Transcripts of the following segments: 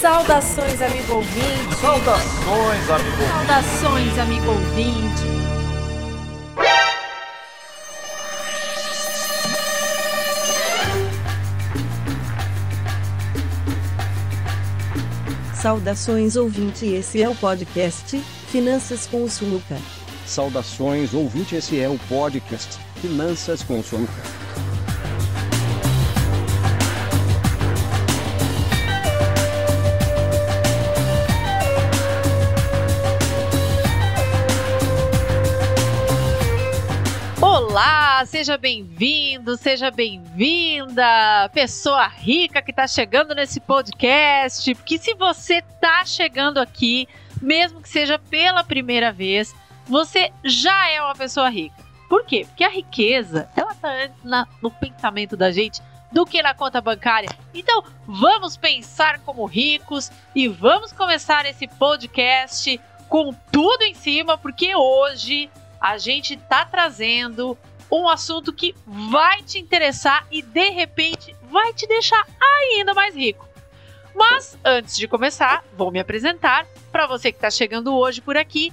Saudações, amigo ouvinte. Saudações, amigo. Saudações, amigo ouvinte. Saudações ouvinte, esse é o podcast Finanças com o Suluca. Saudações, ouvinte, esse é o podcast Finanças com Soluca. Olá, seja bem-vindo, seja bem-vinda, pessoa rica que está chegando nesse podcast. Porque se você está chegando aqui, mesmo que seja pela primeira vez, você já é uma pessoa rica. Por quê? Porque a riqueza, ela tá antes na- no pensamento da gente do que na conta bancária. Então, vamos pensar como ricos e vamos começar esse podcast com tudo em cima, porque hoje a gente tá trazendo um assunto que vai te interessar e de repente vai te deixar ainda mais rico. Mas antes de começar, vou me apresentar para você que está chegando hoje por aqui,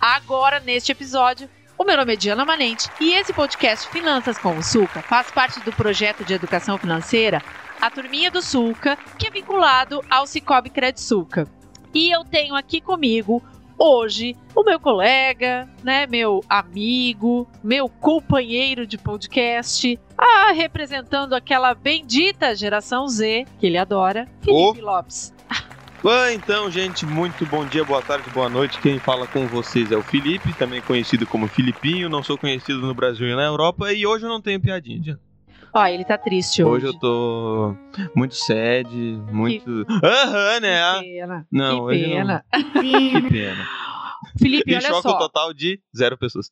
agora neste episódio. O meu nome é Diana Manente e esse podcast Finanças com o Sulca faz parte do projeto de educação financeira A Turminha do Sulca, que é vinculado ao Cicobi Credit Sulca. E eu tenho aqui comigo hoje o meu colega, né, meu amigo, meu companheiro de podcast, ah, representando aquela bendita geração Z que ele adora, Felipe Lopes. Ah, então, gente, muito bom dia, boa tarde, boa noite. Quem fala com vocês é o Felipe, também conhecido como Filipinho. Não sou conhecido no Brasil e na Europa. E hoje eu não tenho piadinha. Ó, ele tá triste hoje. Hoje eu tô muito sad, muito. Aham, né? Que pena. Não, que hoje pena. não. Que pena. Felipe, E olha choque só. total de zero pessoas.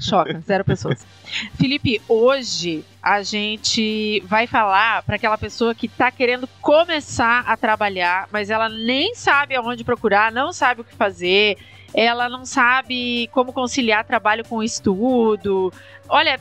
Choca, zero pessoas. Felipe, hoje a gente vai falar para aquela pessoa que tá querendo começar a trabalhar, mas ela nem sabe aonde procurar, não sabe o que fazer, ela não sabe como conciliar trabalho com estudo. Olha,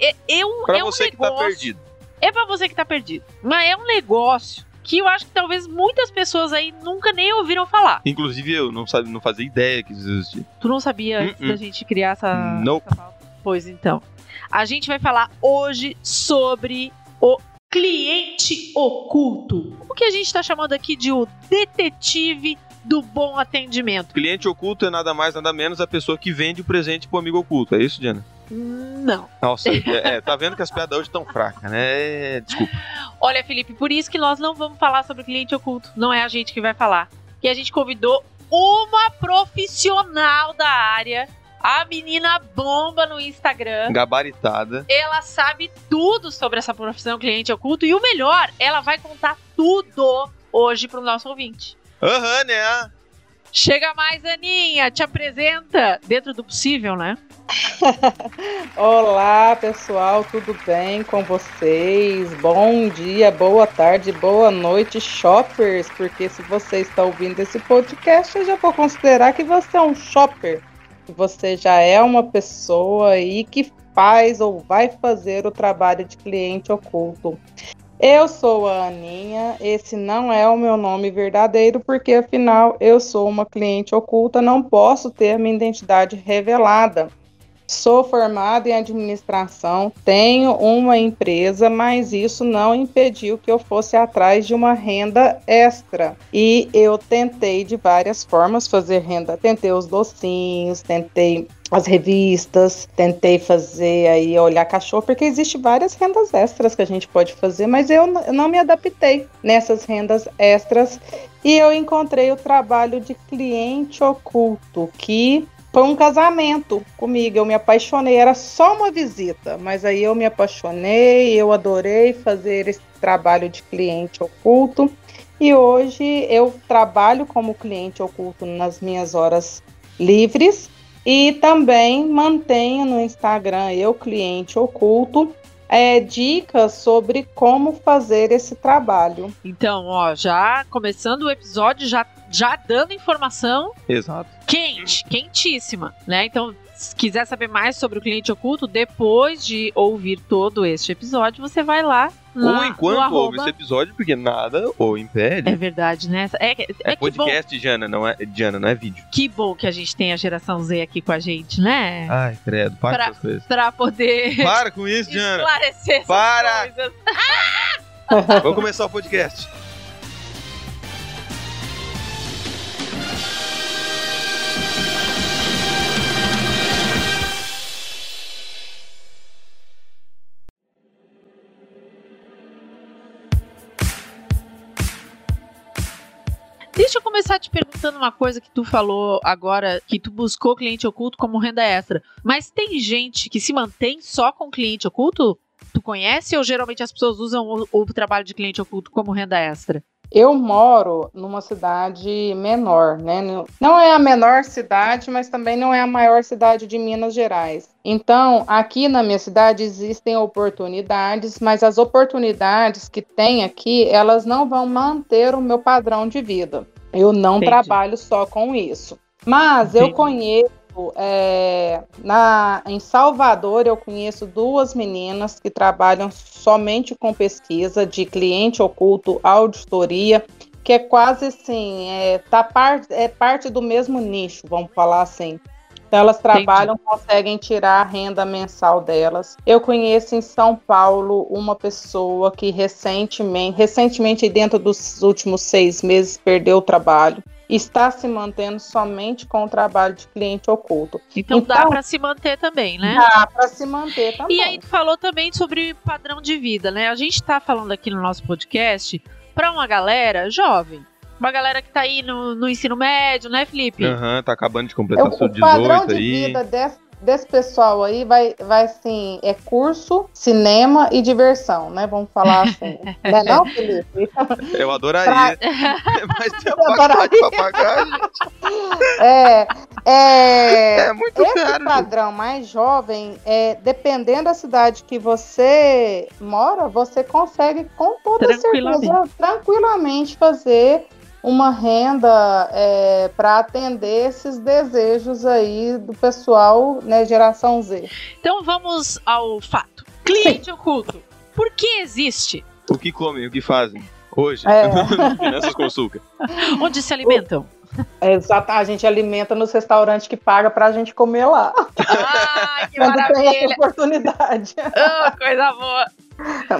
é, é um, Pra é um você que tá negócio. perdido. É pra você que tá perdido. Mas é um negócio que eu acho que talvez muitas pessoas aí nunca nem ouviram falar. Inclusive eu não, sabe, não fazia ideia que isso existia. Tu não sabia antes Uh-uh. da gente criar essa, Nope. essa? Pois então. A gente vai falar hoje sobre o cliente oculto. O que a gente está chamando aqui de o detetive do bom atendimento. Cliente oculto é nada mais, nada menos a pessoa que vende o presente pro amigo oculto. É isso, Diana? Não. Nossa, é, é, tá vendo que as piadas hoje estão fracas, né? É, Desculpa. Olha, Felipe, por isso que nós não vamos falar sobre cliente oculto. Não é a gente que vai falar. Que a gente convidou uma profissional da área, a menina bomba no Instagram. Gabaritada. Ela sabe tudo sobre essa profissão cliente oculto e o melhor, ela vai contar tudo hoje pro nosso ouvinte. Aham, né? Chega mais, Aninha, te apresenta dentro do possível, né? Olá, pessoal, tudo bem com vocês? Bom dia, boa tarde, boa noite, shoppers, porque se você está ouvindo esse podcast, eu já vou considerar que você é um shopper, que você já é uma pessoa aí que faz ou vai fazer o trabalho de cliente oculto. Eu sou a Aninha, esse não é o meu nome verdadeiro, porque afinal eu sou uma cliente oculta, não posso ter minha identidade revelada. Sou formada em administração, tenho uma empresa, mas isso não impediu que eu fosse atrás de uma renda extra. E eu tentei de várias formas fazer renda. Tentei os docinhos, tentei as revistas, tentei fazer aí olhar cachorro, porque existe várias rendas extras que a gente pode fazer, mas eu, não me adaptei nessas rendas extras e eu encontrei o trabalho de cliente oculto, que foi um casamento comigo. Eu me apaixonei, era só uma visita, mas aí eu me apaixonei, eu adorei fazer esse trabalho de cliente oculto. E hoje eu trabalho como cliente oculto nas minhas horas livres e também mantenho no Instagram eu cliente oculto é, dicas sobre como fazer esse trabalho. Então, ó, já começando o episódio, já, já dando informação Exato. quente, quentíssima, né? Então, se quiser saber mais sobre o cliente oculto, depois de ouvir todo este episódio, você vai lá lá Ou enquanto arroba. ouve esse episódio, porque nada ou impede. É verdade, né? É, é, É, bom, podcast, Jana, não é, Jana, não é vídeo. que bom que a gente tem a geração Z aqui com a gente, né? Ai, credo, para Pra- com essas coisas. Pra poder Para com isso, Jana. esclarecer essas Para! coisas. Vamos começar o podcast. Deixa eu começar te perguntando uma coisa que tu falou agora, que tu buscou cliente oculto como renda extra. Mas tem gente que se mantém só com cliente oculto? Tu conhece ou geralmente as pessoas usam o, o trabalho de cliente oculto como renda extra? Eu moro numa cidade menor, né? Não- é a menor cidade, mas também não é a maior cidade de Minas Gerais. Então, aqui na minha cidade existem oportunidades, mas as oportunidades que tem aqui, elas não vão manter o meu padrão de vida. Eu não Entendi. trabalho só com isso. Mas eu Entendi. É, na, em Salvador, eu conheço duas meninas que trabalham somente com pesquisa de cliente oculto, auditoria, que é quase assim, é, tá par, é parte do mesmo nicho, vamos falar assim. Então, elas trabalham, conseguem tirar a renda mensal delas. Eu conheço em São Paulo uma pessoa que recentemente, recentemente dentro dos últimos seis meses, perdeu o trabalho está se mantendo somente com o trabalho de cliente oculto. Então, dá Então- pra se manter também, né? Dá para se manter também. E aí tu falou também sobre padrão de vida, né? A gente tá falando aqui no nosso podcast pra uma galera jovem. Uma galera que tá aí no, no ensino médio, né, Felipe? Aham, tá acabando de completar o seu padrão 18 de aí. vida desse, desse pessoal aí vai, vai assim, é curso, cinema e diversão, né? Vamos falar assim. não é não, Felipe? Eu adoraria. Mas tem a adoraria. pra pagar, gente. É, é, É muito esse caro. gente. padrão mais jovem, é, dependendo da cidade que você mora, você consegue com toda Tranquilamente. certeza tranquilamente fazer uma renda para atender esses desejos aí do pessoal, né, geração Z. Então vamos ao fato. Cliente oculto. Por que existe? O que comem, o que fazem? Hoje, É. Finanças com Açúcar. Onde se alimentam? Exato, a gente alimenta nos restaurantes que paga para a gente comer lá, Ai, que quando tem essa maravilha! oportunidade. Ah, coisa boa!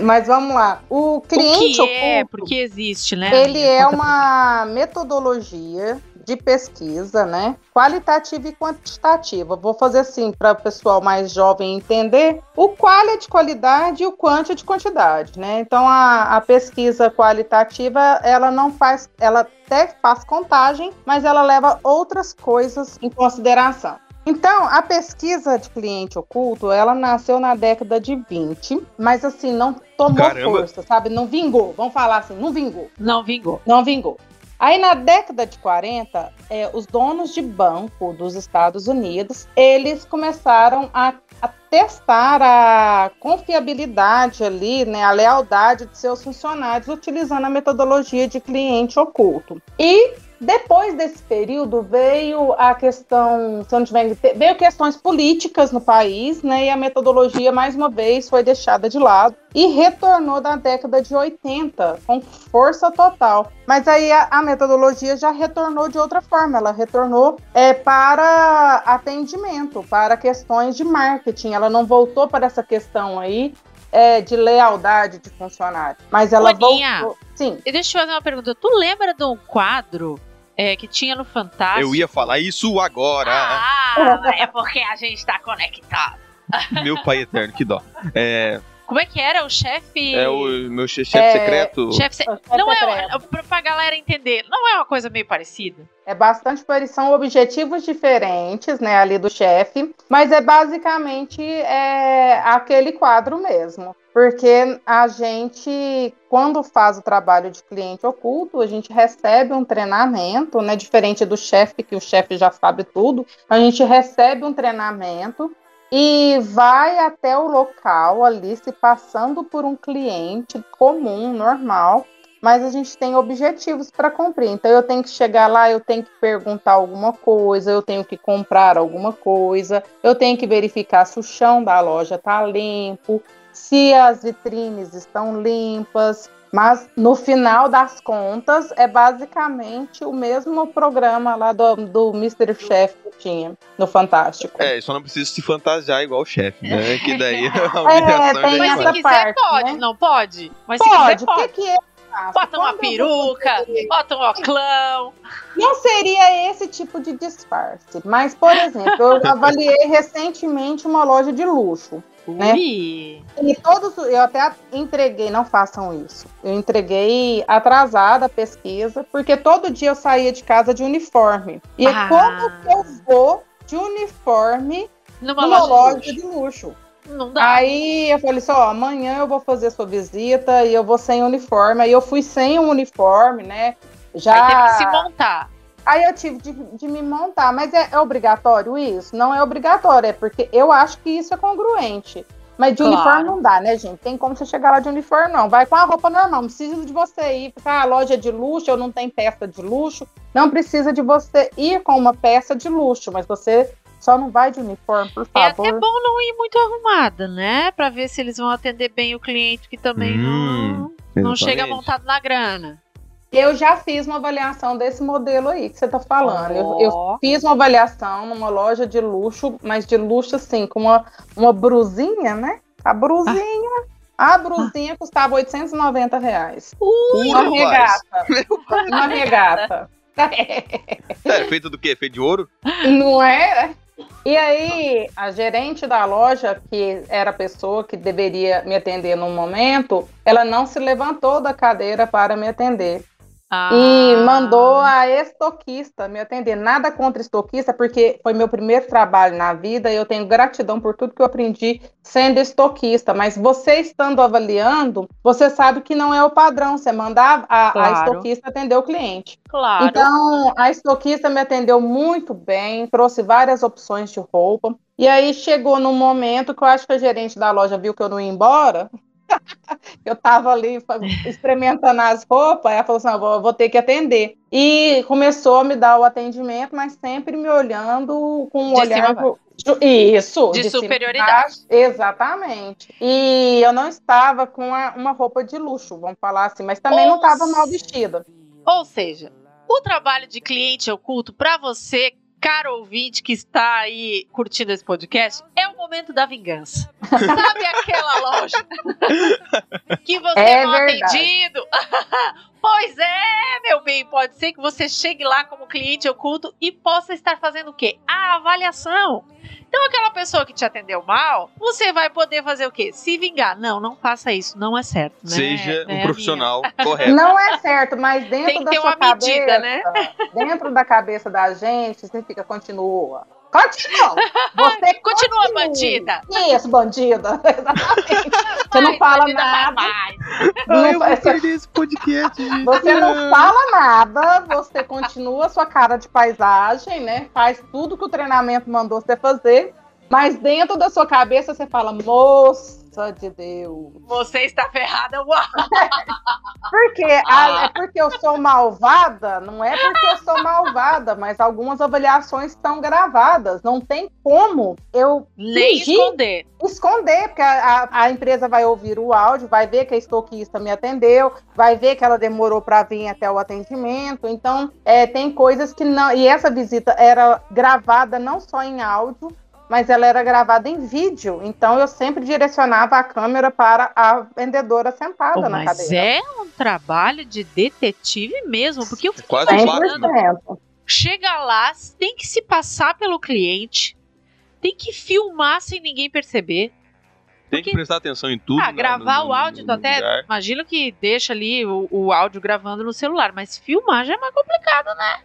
Mas vamos lá, o O cliente que é? oculto, Por que existe, né? Ele é uma metodologia de pesquisa, né? Qualitativa e quantitativa. Vou fazer assim para o pessoal mais jovem entender. O qual é de qualidade e o quanto é de quantidade, né? Então a, a pesquisa qualitativa ela não faz, ela até faz contagem, mas ela leva outras coisas em consideração. Então, a pesquisa de cliente oculto, ela nasceu na década de 20, mas assim, não tomou Caramba. força, sabe? Não vingou. Vamos falar assim, não vingou. Não vingou. Não vingou. Aí na década de 40, é, os donos de banco dos Estados Unidos, eles começaram a, a testar a confiabilidade ali, né, a lealdade de seus funcionários utilizando a metodologia de cliente oculto. E depois desse período veio a questão, se eu não tiver, veio questões políticas no país, né? E a metodologia mais uma vez foi deixada de lado e retornou na década de 80 com força total. Mas aí a, a metodologia já retornou de outra forma, ela retornou é, para atendimento, para questões de marketing. Ela não voltou para essa questão aí é, de lealdade de funcionário, mas ela Aninha. voltou. Sim. E deixa eu fazer uma pergunta. Tu lembra de um quadro é, que tinha no Fantástico? Eu ia falar isso agora. Ah, é porque a gente tá conectado. Meu pai eterno, que dó. É, Como é que era o chefe? é o meu che- chefe É, secreto. Chefe se- É Não secreto. é, pra, pra galera entender, não é uma coisa meio parecida? É bastante parecido, são objetivos diferentes, né, ali do chefe, mas é basicamente é, aquele quadro mesmo. Porque a gente, quando faz o trabalho de cliente oculto, a gente recebe um treinamento, né? Diferente do chefe, que o chefe já sabe tudo, a gente recebe um treinamento e vai até o local ali, se passando por um cliente comum, normal, mas a gente tem objetivos para cumprir. Então eu tenho que chegar lá, eu tenho que perguntar alguma coisa, eu tenho que comprar alguma coisa, eu tenho que verificar se o chão da loja tá limpo, se as vitrines estão limpas, mas no final das contas é basicamente o mesmo programa lá do, do Mr. Chef que tinha no Fantástico. É, só não precisa se fantasiar igual o chefe, né? Que daí a É, humilhação tem Mas é se quiser, parte, pode, né? não pode? Mas se Pode, quiser, o que, pode. que eu faço? Bota uma peruca, bota um oclão. Não seria esse tipo de disfarce, mas, por exemplo, eu avaliei recentemente uma loja de luxo. Né? E todos, eu até entreguei, não façam isso. Eu entreguei atrasada a pesquisa, porque todo dia eu saía de casa de uniforme. E Ah. como que eu vou de uniforme Numa, numa loja, loja de de luxo? luxo. Não dá. Aí eu falei assim, ó, amanhã eu vou fazer sua visita e eu vou sem uniforme. Aí eu fui sem o uniforme, né? Já... Aí teve que se montar. Aí eu tive de, de me montar, mas é, é obrigatório isso? Não é obrigatório, é porque eu acho que isso é congruente. Mas de Claro. uniforme não dá, né, gente? Tem como você chegar lá de uniforme, não. Vai com a roupa normal. Não precisa de você ir, ficar a loja é de luxo, ou não tem peça de luxo. Não precisa de você ir com uma peça de luxo, mas você só não vai de uniforme, por É favor. até bom não ir muito arrumada, né? Pra ver se eles vão atender bem o cliente que também Hum, não, não chega montado na grana. Eu já fiz uma avaliação desse modelo aí que você tá falando. Eu, eu Ó. fiz uma avaliação numa loja de luxo, mas de luxo assim, com uma, uma brusinha, né? A brusinha. A brusinha custava 890 reais. Ui, Uma rapaz. regata. Uma regata. É, feito do quê? Feito de ouro? Não é? E aí, a gerente da loja, que era a pessoa que deveria me atender no momento, ela não se levantou da cadeira para me atender. Ah. E mandou a estoquista me atender. Nada contra estoquista, porque foi meu primeiro trabalho na vida e eu tenho gratidão por tudo que eu aprendi sendo estoquista. Mas você estando avaliando, você sabe que não é o padrão. Você mandar a, a Claro. estoquista atender o cliente. Claro. Então, a estoquista me atendeu muito bem, trouxe várias opções de roupa. E aí chegou num momento que eu acho que a gerente da loja viu que eu não ia embora. eu tava ali experimentando as roupas, ela falou assim: "Ah, vou, vou ter que atender. E começou a me dar o atendimento, mas sempre me olhando com um De olhar. cima Isso, De cima a superioridade. baixo. Exatamente. E eu não estava com a- uma roupa de luxo, vamos falar assim, mas também não estava mal vestida. Ou seja, o trabalho de cliente oculto pra você, caro ouvinte que está aí curtindo esse podcast, é o momento da vingança. Sabe aquela loja que você É não verdade. atendido? pois é, meu bem, pode ser que você chegue lá como cliente oculto e possa estar fazendo o quê? A avaliação. Então, aquela pessoa que te atendeu mal, você vai poder fazer o quê? Se vingar. Não, não faça isso, não é certo. Né? Seja Né, um profissional correto. Não é certo, mas dentro Tem que da ter sua uma cabeça, medida, né? dentro da cabeça da gente, você fica, continua. Continua! Você Continua, continue. bandida. Isso, bandida. Exatamente. Você não Ai, fala nada. vai. Não Ai, eu perder esse podcast, gente. Você não fala nada, você continua a sua cara de paisagem, né? Faz tudo que o treinamento mandou você fazer, mas dentro da sua cabeça você fala, moça de Deus. Você está ferrada. Uau. Porque ah, é porque eu sou malvada? Não é porque eu sou malvada, mas algumas avaliações estão gravadas. Não tem como eu Nem esconder. esconder, porque a, a- a empresa vai ouvir o áudio, vai ver que a estoquista me atendeu, vai ver que ela demorou para vir até o atendimento. Então, é, tem coisas que não. E essa visita era gravada não só em áudio, mas ela era gravada em vídeo. Então, eu sempre direcionava a câmera para a vendedora sentada Pô, na mas cadeira. é um trabalho de detetive mesmo, porque eu fico Quase imaginando, Batman. 100%. chega lá, tem que se passar pelo cliente, tem que filmar sem ninguém perceber. Tem que prestar atenção em tudo. ah, na- gravar no- o áudio, tu até lugar. imagino que deixa ali o, o áudio gravando no celular, mas filmar já é mais complicado, né?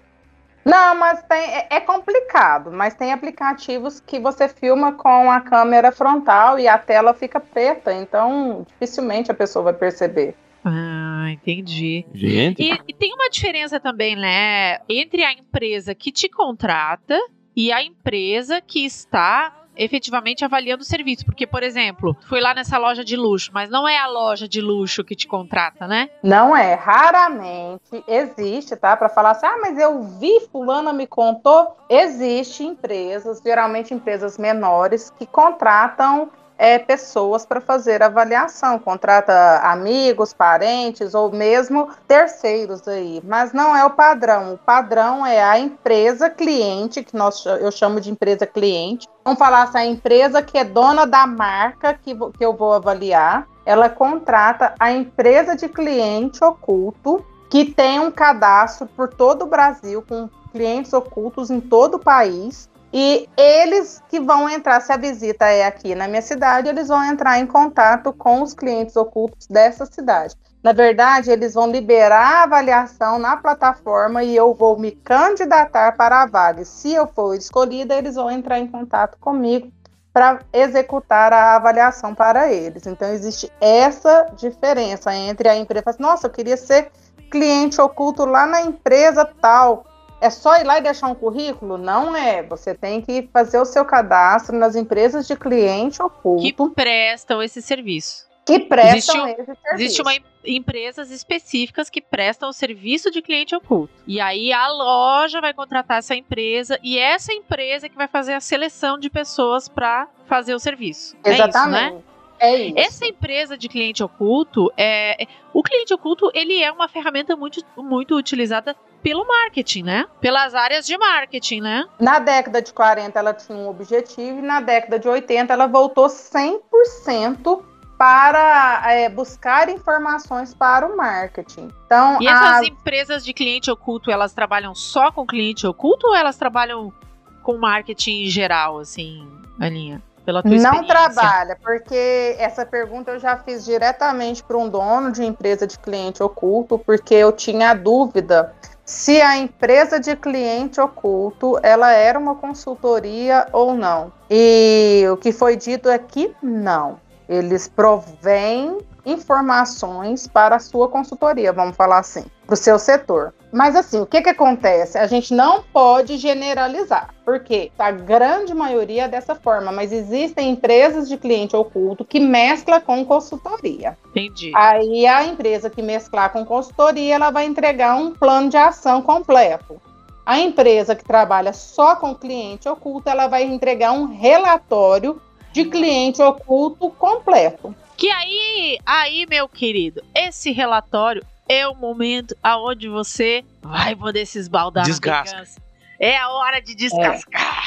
Não, mas tem, é, é complicado, mas tem aplicativos que você filma com a câmera frontal e a tela fica preta, então dificilmente a pessoa vai perceber. Ah, entendi. Gente, E, e tem uma diferença também, né, entre a empresa que te contrata e a empresa que está efetivamente avaliando o serviço. Porque, por exemplo, fui lá nessa loja de luxo, mas não é a loja de luxo que te contrata, né? Não é, raramente existe, tá? Para falar assim, ah, mas eu vi, fulana me contou. Existe empresas, geralmente empresas menores, que contratam é, pessoas para fazer avaliação, contrata amigos, parentes ou mesmo terceiros aí, mas não é o padrão. O padrão é a empresa cliente, que nós, eu chamo de empresa cliente. Vamos falar assim, a empresa que é dona da marca que, que eu vou avaliar, ela contrata a empresa de cliente oculto que tem um cadastro por todo o Brasil com clientes ocultos em todo o país e eles que vão entrar, se a visita é aqui na minha cidade, eles vão entrar em contato com os clientes ocultos dessa cidade. Na verdade, eles vão liberar a avaliação na plataforma e eu vou me candidatar para a vaga. Se eu for escolhida, eles vão entrar em contato comigo para executar a avaliação para eles. Então, existe essa diferença entre a empresa. Assim, Nossa, eu queria ser cliente oculto lá na empresa tal é só ir lá e deixar um currículo? Não é. Você tem que fazer o seu cadastro nas empresas de cliente oculto. Que prestam esse serviço. Que prestam existe, esse serviço. Existe uma empresas específicas que prestam o serviço de cliente oculto. E aí a loja vai contratar essa empresa e essa empresa que vai fazer a seleção de pessoas para fazer o serviço. Exatamente. É isso, né? É isso. Essa empresa de cliente oculto, é, o cliente oculto ele é uma ferramenta muito, muito utilizada pelo marketing, né? Pelas áreas de marketing, né? Na década de 40 ela tinha um objetivo e na década de 80 ela voltou 100% para é, buscar informações para o marketing. Então, e essas as... empresas de cliente oculto, elas trabalham só com cliente oculto ou elas trabalham com marketing em geral, assim, Aninha? pela tua Não trabalha, porque essa pergunta eu já fiz diretamente para um dono de empresa de cliente oculto, porque eu tinha dúvida se a empresa de cliente oculto ela era uma consultoria ou não. E o que foi dito é que não. Eles provêm informações para a sua consultoria, vamos falar assim, para o seu setor. Mas assim, o que, que acontece? A gente não pode generalizar, porque a grande maioria é dessa forma, mas existem empresas de cliente oculto que mescla com consultoria. Entendi. Aí a empresa que mesclar com consultoria, ela vai entregar um plano de ação completo. A empresa que trabalha só com cliente oculto, ela vai entregar um relatório de cliente oculto completo. Que aí, aí, meu querido, esse relatório é o momento aonde você vai poder se esbaldar Desgasca. É a hora de descascar.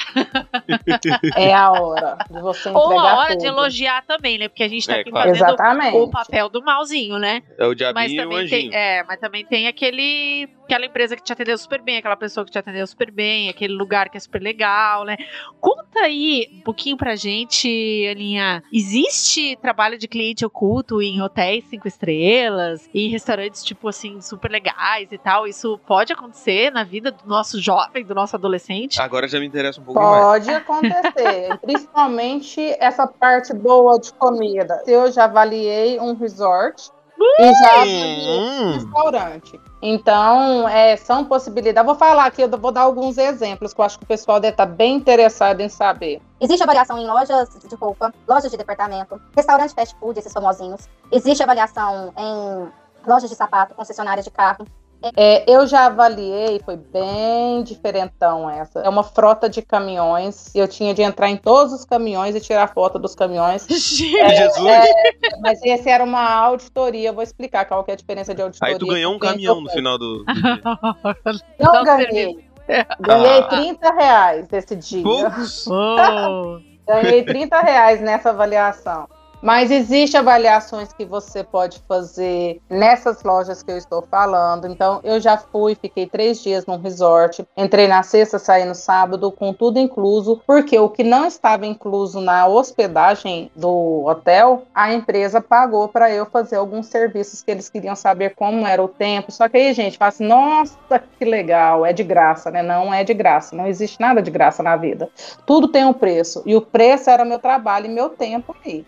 É, é a hora de você entregar Ou a hora tudo. de elogiar também, né? Porque a gente tá É, aqui claro. fazendo Exatamente. o papel do malzinho, né? É o Mas diabinho e o também, anjinho. tem, é, mas também tem aquele, aquela empresa que te atendeu super bem, aquela pessoa que te atendeu super bem, aquele lugar que é super legal, né? Conta aí um pouquinho pra gente, Aninha. Existe trabalho de cliente oculto em hotéis cinco estrelas, em restaurantes, tipo assim, super legais e tal? Isso pode acontecer na vida do nosso jovem, do nosso adolescente? Agora já me interessa um pouco mais. Pode acontecer, principalmente essa parte boa de comida. Eu já avaliei um resort e já avaliei um Hum, restaurante. Então, é, são possibilidades. Vou falar aqui, eu vou dar alguns exemplos que eu acho que o pessoal deve estar bem interessado em saber. Existe avaliação em lojas de roupa, lojas de departamento, restaurantes fast food, esses famosinhos. Existe avaliação em lojas de sapato, concessionárias de carro. É, eu já avaliei, foi bem diferentão essa. É uma frota de caminhões. Eu tinha de entrar em todos os caminhões e tirar foto dos caminhões. Jesus! Mas essa era uma auditoria. Eu vou explicar qual que é a diferença de auditoria. Aí tu ganhou um caminhão no final do. Não um ganhei. Ganhei Ah. 30 reais esse dia. Oh, Ganhei 30 reais nessa avaliação. Mas existem avaliações que você pode fazer nessas lojas que eu estou falando. Então, eu já fui, fiquei três dias num resort. Entrei na sexta, saí no sábado, com tudo incluso. Porque o que não estava incluso na hospedagem do hotel, a empresa pagou para eu fazer alguns serviços que eles queriam saber como era o tempo. Só que aí, gente, fala assim: nossa, que legal, é de graça, né? Não é de graça, não existe nada de graça na vida. Tudo tem um preço. E o preço era meu trabalho e meu tempo aí.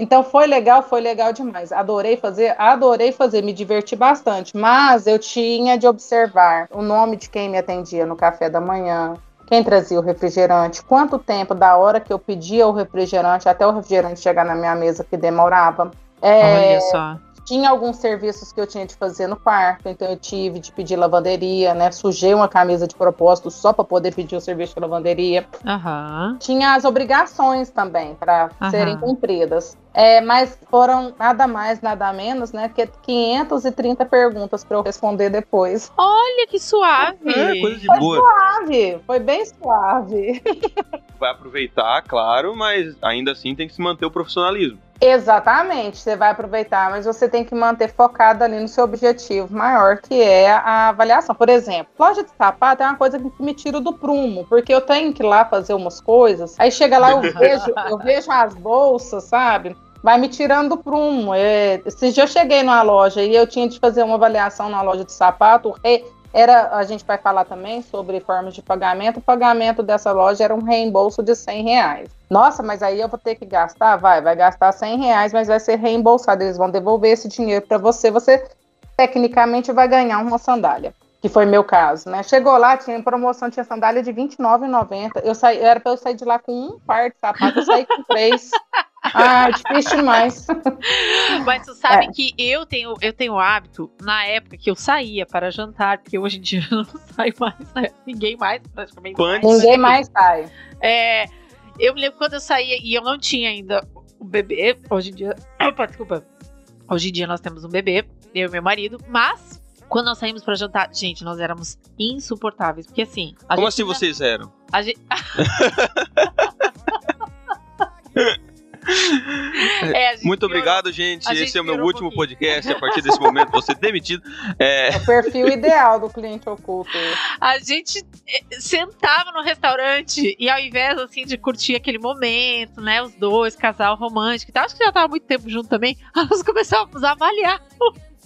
Então foi legal, foi legal demais. Adorei fazer, adorei fazer, me diverti bastante. Mas eu tinha de observar o nome de quem me atendia no café da manhã, quem trazia o refrigerante, quanto tempo da hora que eu pedia o refrigerante até o refrigerante chegar na minha mesa que demorava. É, olha só. Tinha alguns serviços que eu tinha de fazer no quarto, então eu tive de pedir lavanderia, né? Sujei uma camisa de propósito só para poder pedir o serviço de lavanderia. Aham. Tinha as obrigações também para Aham. serem cumpridas. É, mas foram nada mais, nada menos, né? Que 530 perguntas para eu responder depois. Olha que suave. É, coisa de Foi boa. suave, foi bem suave. Vai aproveitar, claro, mas ainda assim tem que se manter o profissionalismo. Exatamente, você vai aproveitar, mas você tem que manter focado ali no seu objetivo maior, que é a avaliação. Por exemplo, loja de sapato é uma coisa que me tira do prumo, porque eu tenho que ir lá fazer umas coisas, aí chega lá, eu vejo, eu vejo as bolsas, sabe? Vai me tirando do prumo. É, dias eu cheguei numa loja e eu tinha de fazer uma avaliação na loja de sapato. Era, a gente vai falar também sobre formas de pagamento. O pagamento dessa loja era um reembolso de 100 reais. Nossa, mas aí eu vou ter que gastar? Vai, vai gastar 100 reais, mas vai ser reembolsado. Eles vão devolver esse dinheiro para você. Você, tecnicamente, vai ganhar uma sandália. Que foi meu caso, né? Chegou lá, tinha promoção, tinha sandália de R$29,90. Eu saí, era para eu sair de lá com um par de sapato, eu saí com três. Ah, difícil demais. Mas tu sabe É. que eu tenho, eu tenho o hábito, na época que eu saía para jantar, porque hoje em dia eu não saio mais, né? ninguém mais, praticamente. Quantos? Ninguém mais sai. É, eu me lembro quando eu saía e eu não tinha ainda o bebê. Hoje em dia. Opa, desculpa. Hoje em dia nós temos um bebê, eu e meu marido, mas quando nós saímos para jantar, gente, nós éramos insuportáveis. Porque assim. a Como gente assim vocês eram? a gente- É, Muito obrigado, gente. gente Esse é o meu um último pouquinho. podcast. A partir desse momento, vou ser demitido. É, É o perfil ideal do cliente oculto. A gente eh, sentava no restaurante e ao invés assim de curtir aquele momento, né, os dois, casal romântico e tal, acho que já tava muito tempo junto também, nós começávamos a avaliar.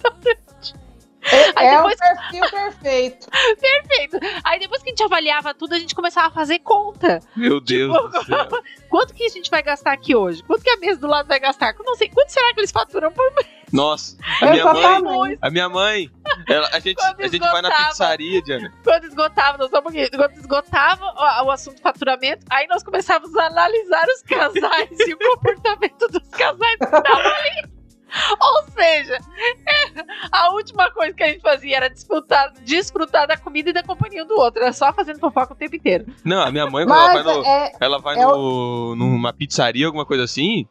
Aí É, depois- o perfil perfeito. Perfeito. Aí depois que a gente avaliava tudo, a gente começava a fazer conta. meu Deus Tipo, do céu. Quanto que a gente vai gastar aqui hoje? Quanto que a mesa do lado vai gastar? Eu não sei. Quanto será que eles faturam por Nossa, a minha mãe, a minha mãe, ela- a gente, Quando a gente vai na pizzaria, Diana. quando esgotava, não, só um pouquinho, quando esgotava o, o assunto faturamento, aí nós começávamos a analisar os casais e o comportamento dos casais que estavam ali. Ou seja, a última coisa que a gente fazia era disputar, desfrutar da comida e da companhia um do outro. Era só fazendo fofoca o tempo inteiro. Não, a minha mãe, quando ela vai, no, é, ela vai é no, numa pizzaria, alguma coisa assim,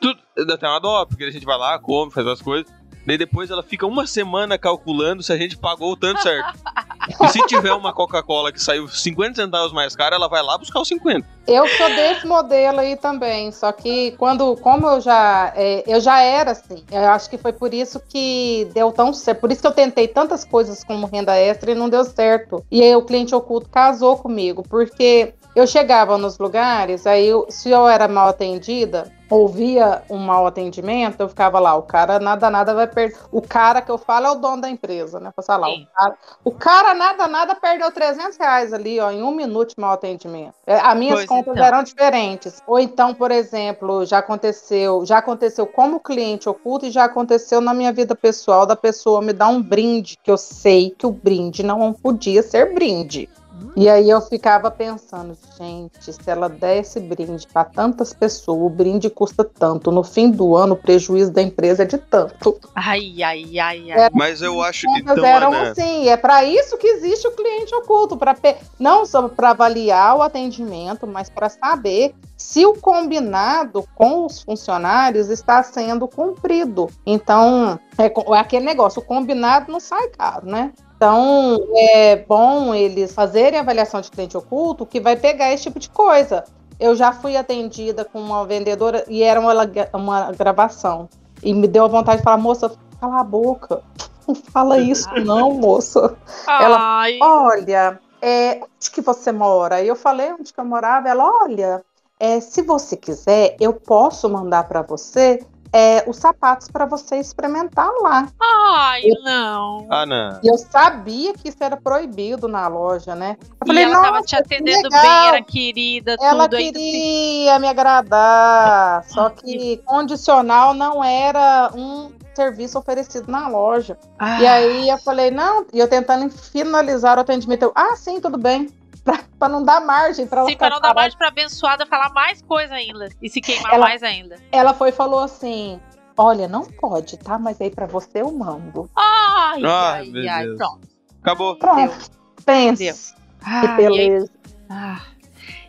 tudo, dá até uma dó, porque a gente vai lá, come, faz as coisas. Daí depois ela fica uma semana calculando se a gente pagou o tanto certo. E se tiver uma Coca-Cola que saiu 50 centavos mais cara, ela vai lá buscar os 50. Eu sou desse modelo aí também, só que quando, como eu já, é, eu já era assim, eu acho que foi por isso que deu tão certo, por isso que eu tentei tantas coisas como renda extra e não deu certo. E aí o cliente oculto casou comigo, porque eu chegava nos lugares, aí eu- se eu era mal atendida, ouvia um mau atendimento, eu ficava lá, o cara nada nada vai perder. O cara que eu falo é o dono da empresa, né? Passar lá, o cara, o cara nada nada perdeu 300 reais ali, ó, em um minuto de mau atendimento. É, As minhas Pois contas então. eram diferentes. Ou então, por exemplo, já aconteceu, já aconteceu como cliente oculto e já aconteceu na minha vida pessoal da pessoa me dar um brinde, que eu sei que o brinde não podia ser brinde. E aí eu ficava pensando, gente, se ela der esse brinde para tantas pessoas, o brinde custa tanto. No fim do ano, o prejuízo da empresa é de tanto. Ai, ai, ai, ai. É, Mas eu acho que então, eram Ana, assim, é para isso que existe o cliente oculto, para não só para avaliar o atendimento, mas para saber se o combinado com os funcionários está sendo cumprido. Então, é, é aquele negócio, o combinado não sai caro, né? Então, é bom eles fazerem avaliação de cliente oculto que vai pegar esse tipo de coisa. Eu já fui atendida com uma vendedora e era uma, uma gravação. E me deu a vontade de falar, moça, cala a boca. Não fala isso, não, moça. ela- Olha, é, onde que você mora? Aí eu falei onde que eu morava. Ela, olha, é, se você quiser, eu posso mandar para você é, os sapatos para você experimentar lá. ai, não. Ah, não. E eu sabia que isso era proibido na loja, né? Eu e ela tava "Nossa, te atendendo bem, legal." era querida, Ela tudo assim. queria me agradar, só que condicional não era um serviço oferecido na loja. Ah, E aí eu falei, não, e eu tentando finalizar o atendimento. Eu, ah, sim, tudo bem. Pra, pra não dar margem pra ela Sim, pra ficar não dar margem pra abençoada falar mais coisa ainda. E se queimar Ela- mais ainda. Ela foi e falou assim: Olha, não pode, tá? Mas aí pra você eu mando. Ai, Ah, ai, meu ai, Deus. pronto. Acabou. Pronto. Pensa. Ah, Que e beleza. Ah.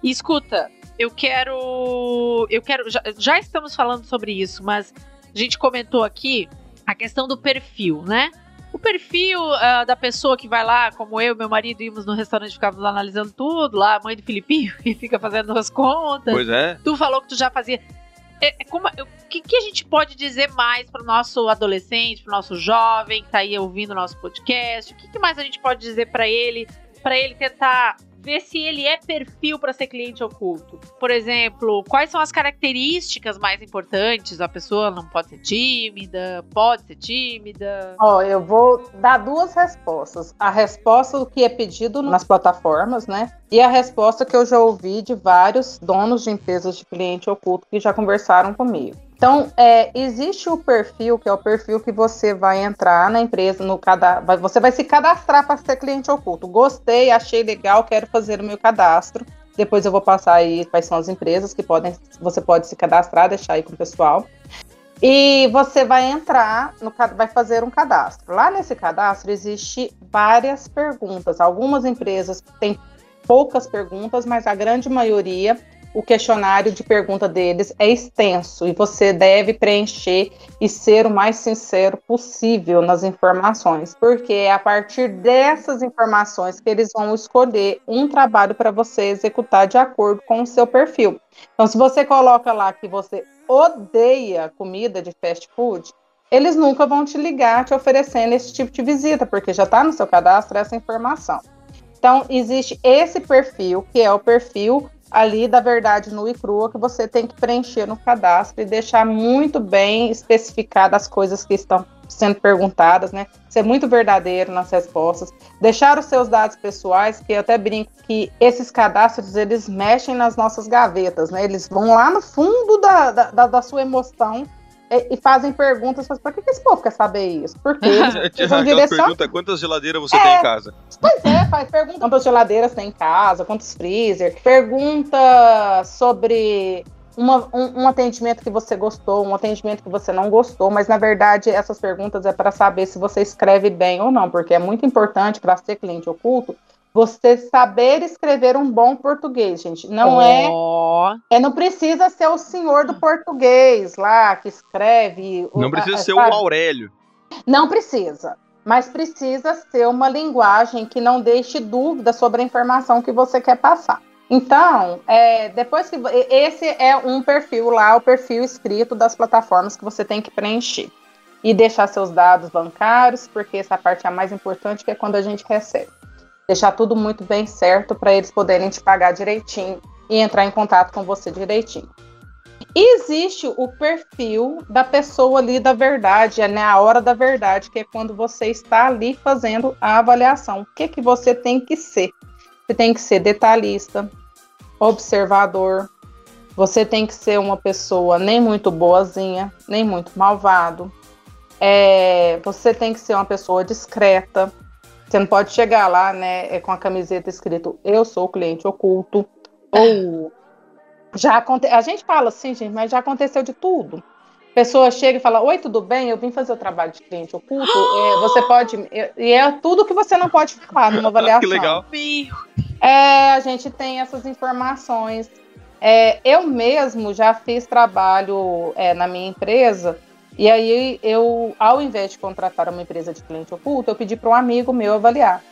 E escuta, eu quero. Eu quero. Já, já estamos falando sobre isso, mas a gente comentou aqui a questão do perfil, né? O perfil ah, da pessoa que vai lá, como eu e meu marido íamos no restaurante, ficávamos lá analisando tudo, lá, a mãe do Filipinho, que fica fazendo as contas. Pois é. Tu falou que tu já fazia. É, é como- o que, que a gente pode dizer mais para o nosso adolescente, para o nosso jovem que tá aí ouvindo o nosso podcast? O que, que mais a gente pode dizer para ele, para ele tentar ver se ele é perfil para ser cliente oculto? Por exemplo, quais são as características mais importantes? A pessoa não pode ser tímida, pode ser tímida. Ó, eu vou dar duas respostas. A resposta que é pedido nas plataformas, né? E a resposta que eu já ouvi de vários donos de empresas de cliente oculto que já conversaram comigo. Então, é, existe o perfil, que é o perfil que você vai entrar na empresa, no cada, vai- você vai se cadastrar para ser cliente oculto. Gostei, achei legal, quero fazer o meu cadastro. Depois eu vou passar aí quais são as empresas que podem, você pode se cadastrar, deixar aí com o pessoal. E você vai entrar, no, vai fazer um cadastro. Lá nesse cadastro existe várias perguntas. Algumas empresas têm poucas perguntas, mas a grande maioria, o questionário de pergunta deles é extenso e você deve preencher e ser o mais sincero possível nas informações, porque é a partir dessas informações que eles vão escolher um trabalho para você executar de acordo com o seu perfil. Então, se você coloca lá que você odeia comida de fast food, eles nunca vão te ligar te oferecendo esse tipo de visita, porque já está no seu cadastro essa informação. Então, existe esse perfil, que é o perfil ali da verdade nua e crua, que você tem que preencher no cadastro e deixar muito bem especificadas as coisas que estão sendo perguntadas, né? Ser muito verdadeiro nas respostas. Deixar os seus dados pessoais, que eu até brinco que esses cadastros, eles mexem nas nossas gavetas, né? Eles vão lá no fundo da, da, da- sua emoção e, e fazem perguntas, para que, que esse povo quer saber isso? Eles vão Aquela direcionar pergunta: quantas geladeiras você tem em casa? Pois é, faz pergunta quantas geladeiras tem em casa, quantos freezer, pergunta sobre uma- um, um atendimento que você gostou, um atendimento que você não gostou, mas na verdade essas perguntas é para saber se você escreve bem ou não, porque é muito importante para ser cliente oculto você saber escrever um bom português, gente. Não é Ó, é, não precisa ser o senhor do português lá que escreve. o- Não precisa a- ser o sabe? Aurélio. Não precisa, mas precisa ser uma linguagem que não deixe dúvida sobre a informação que você quer passar. Então, é, depois que esse é um perfil lá, o perfil escrito das plataformas que você tem que preencher e deixar seus dados bancários, porque essa parte é a mais importante, que é quando a gente recebe. Deixar tudo muito bem certo para eles poderem te pagar direitinho e entrar em contato com você direitinho. Existe o perfil da pessoa ali da verdade, é né, a hora da verdade, que é quando você está ali fazendo a avaliação. O que, que você tem que ser? Você tem que ser detalhista, observador, você tem que ser uma pessoa nem muito boazinha, nem muito malvado. É, você tem que ser uma pessoa discreta. Você não pode chegar lá, né, é, com a camiseta escrito Eu sou cliente oculto. Ou já aconte... A gente fala assim, gente, mas já aconteceu de tudo. Pessoa chega e fala: Oi, tudo bem? Eu vim fazer o trabalho de cliente oculto. É, você pode. E é tudo que você não pode falar numa avaliação. que legal. É, a gente tem essas informações. É, eu mesmo já fiz trabalho é, na minha empresa, e aí eu, ao invés de contratar uma empresa de cliente oculto, eu pedi para um amigo meu avaliar.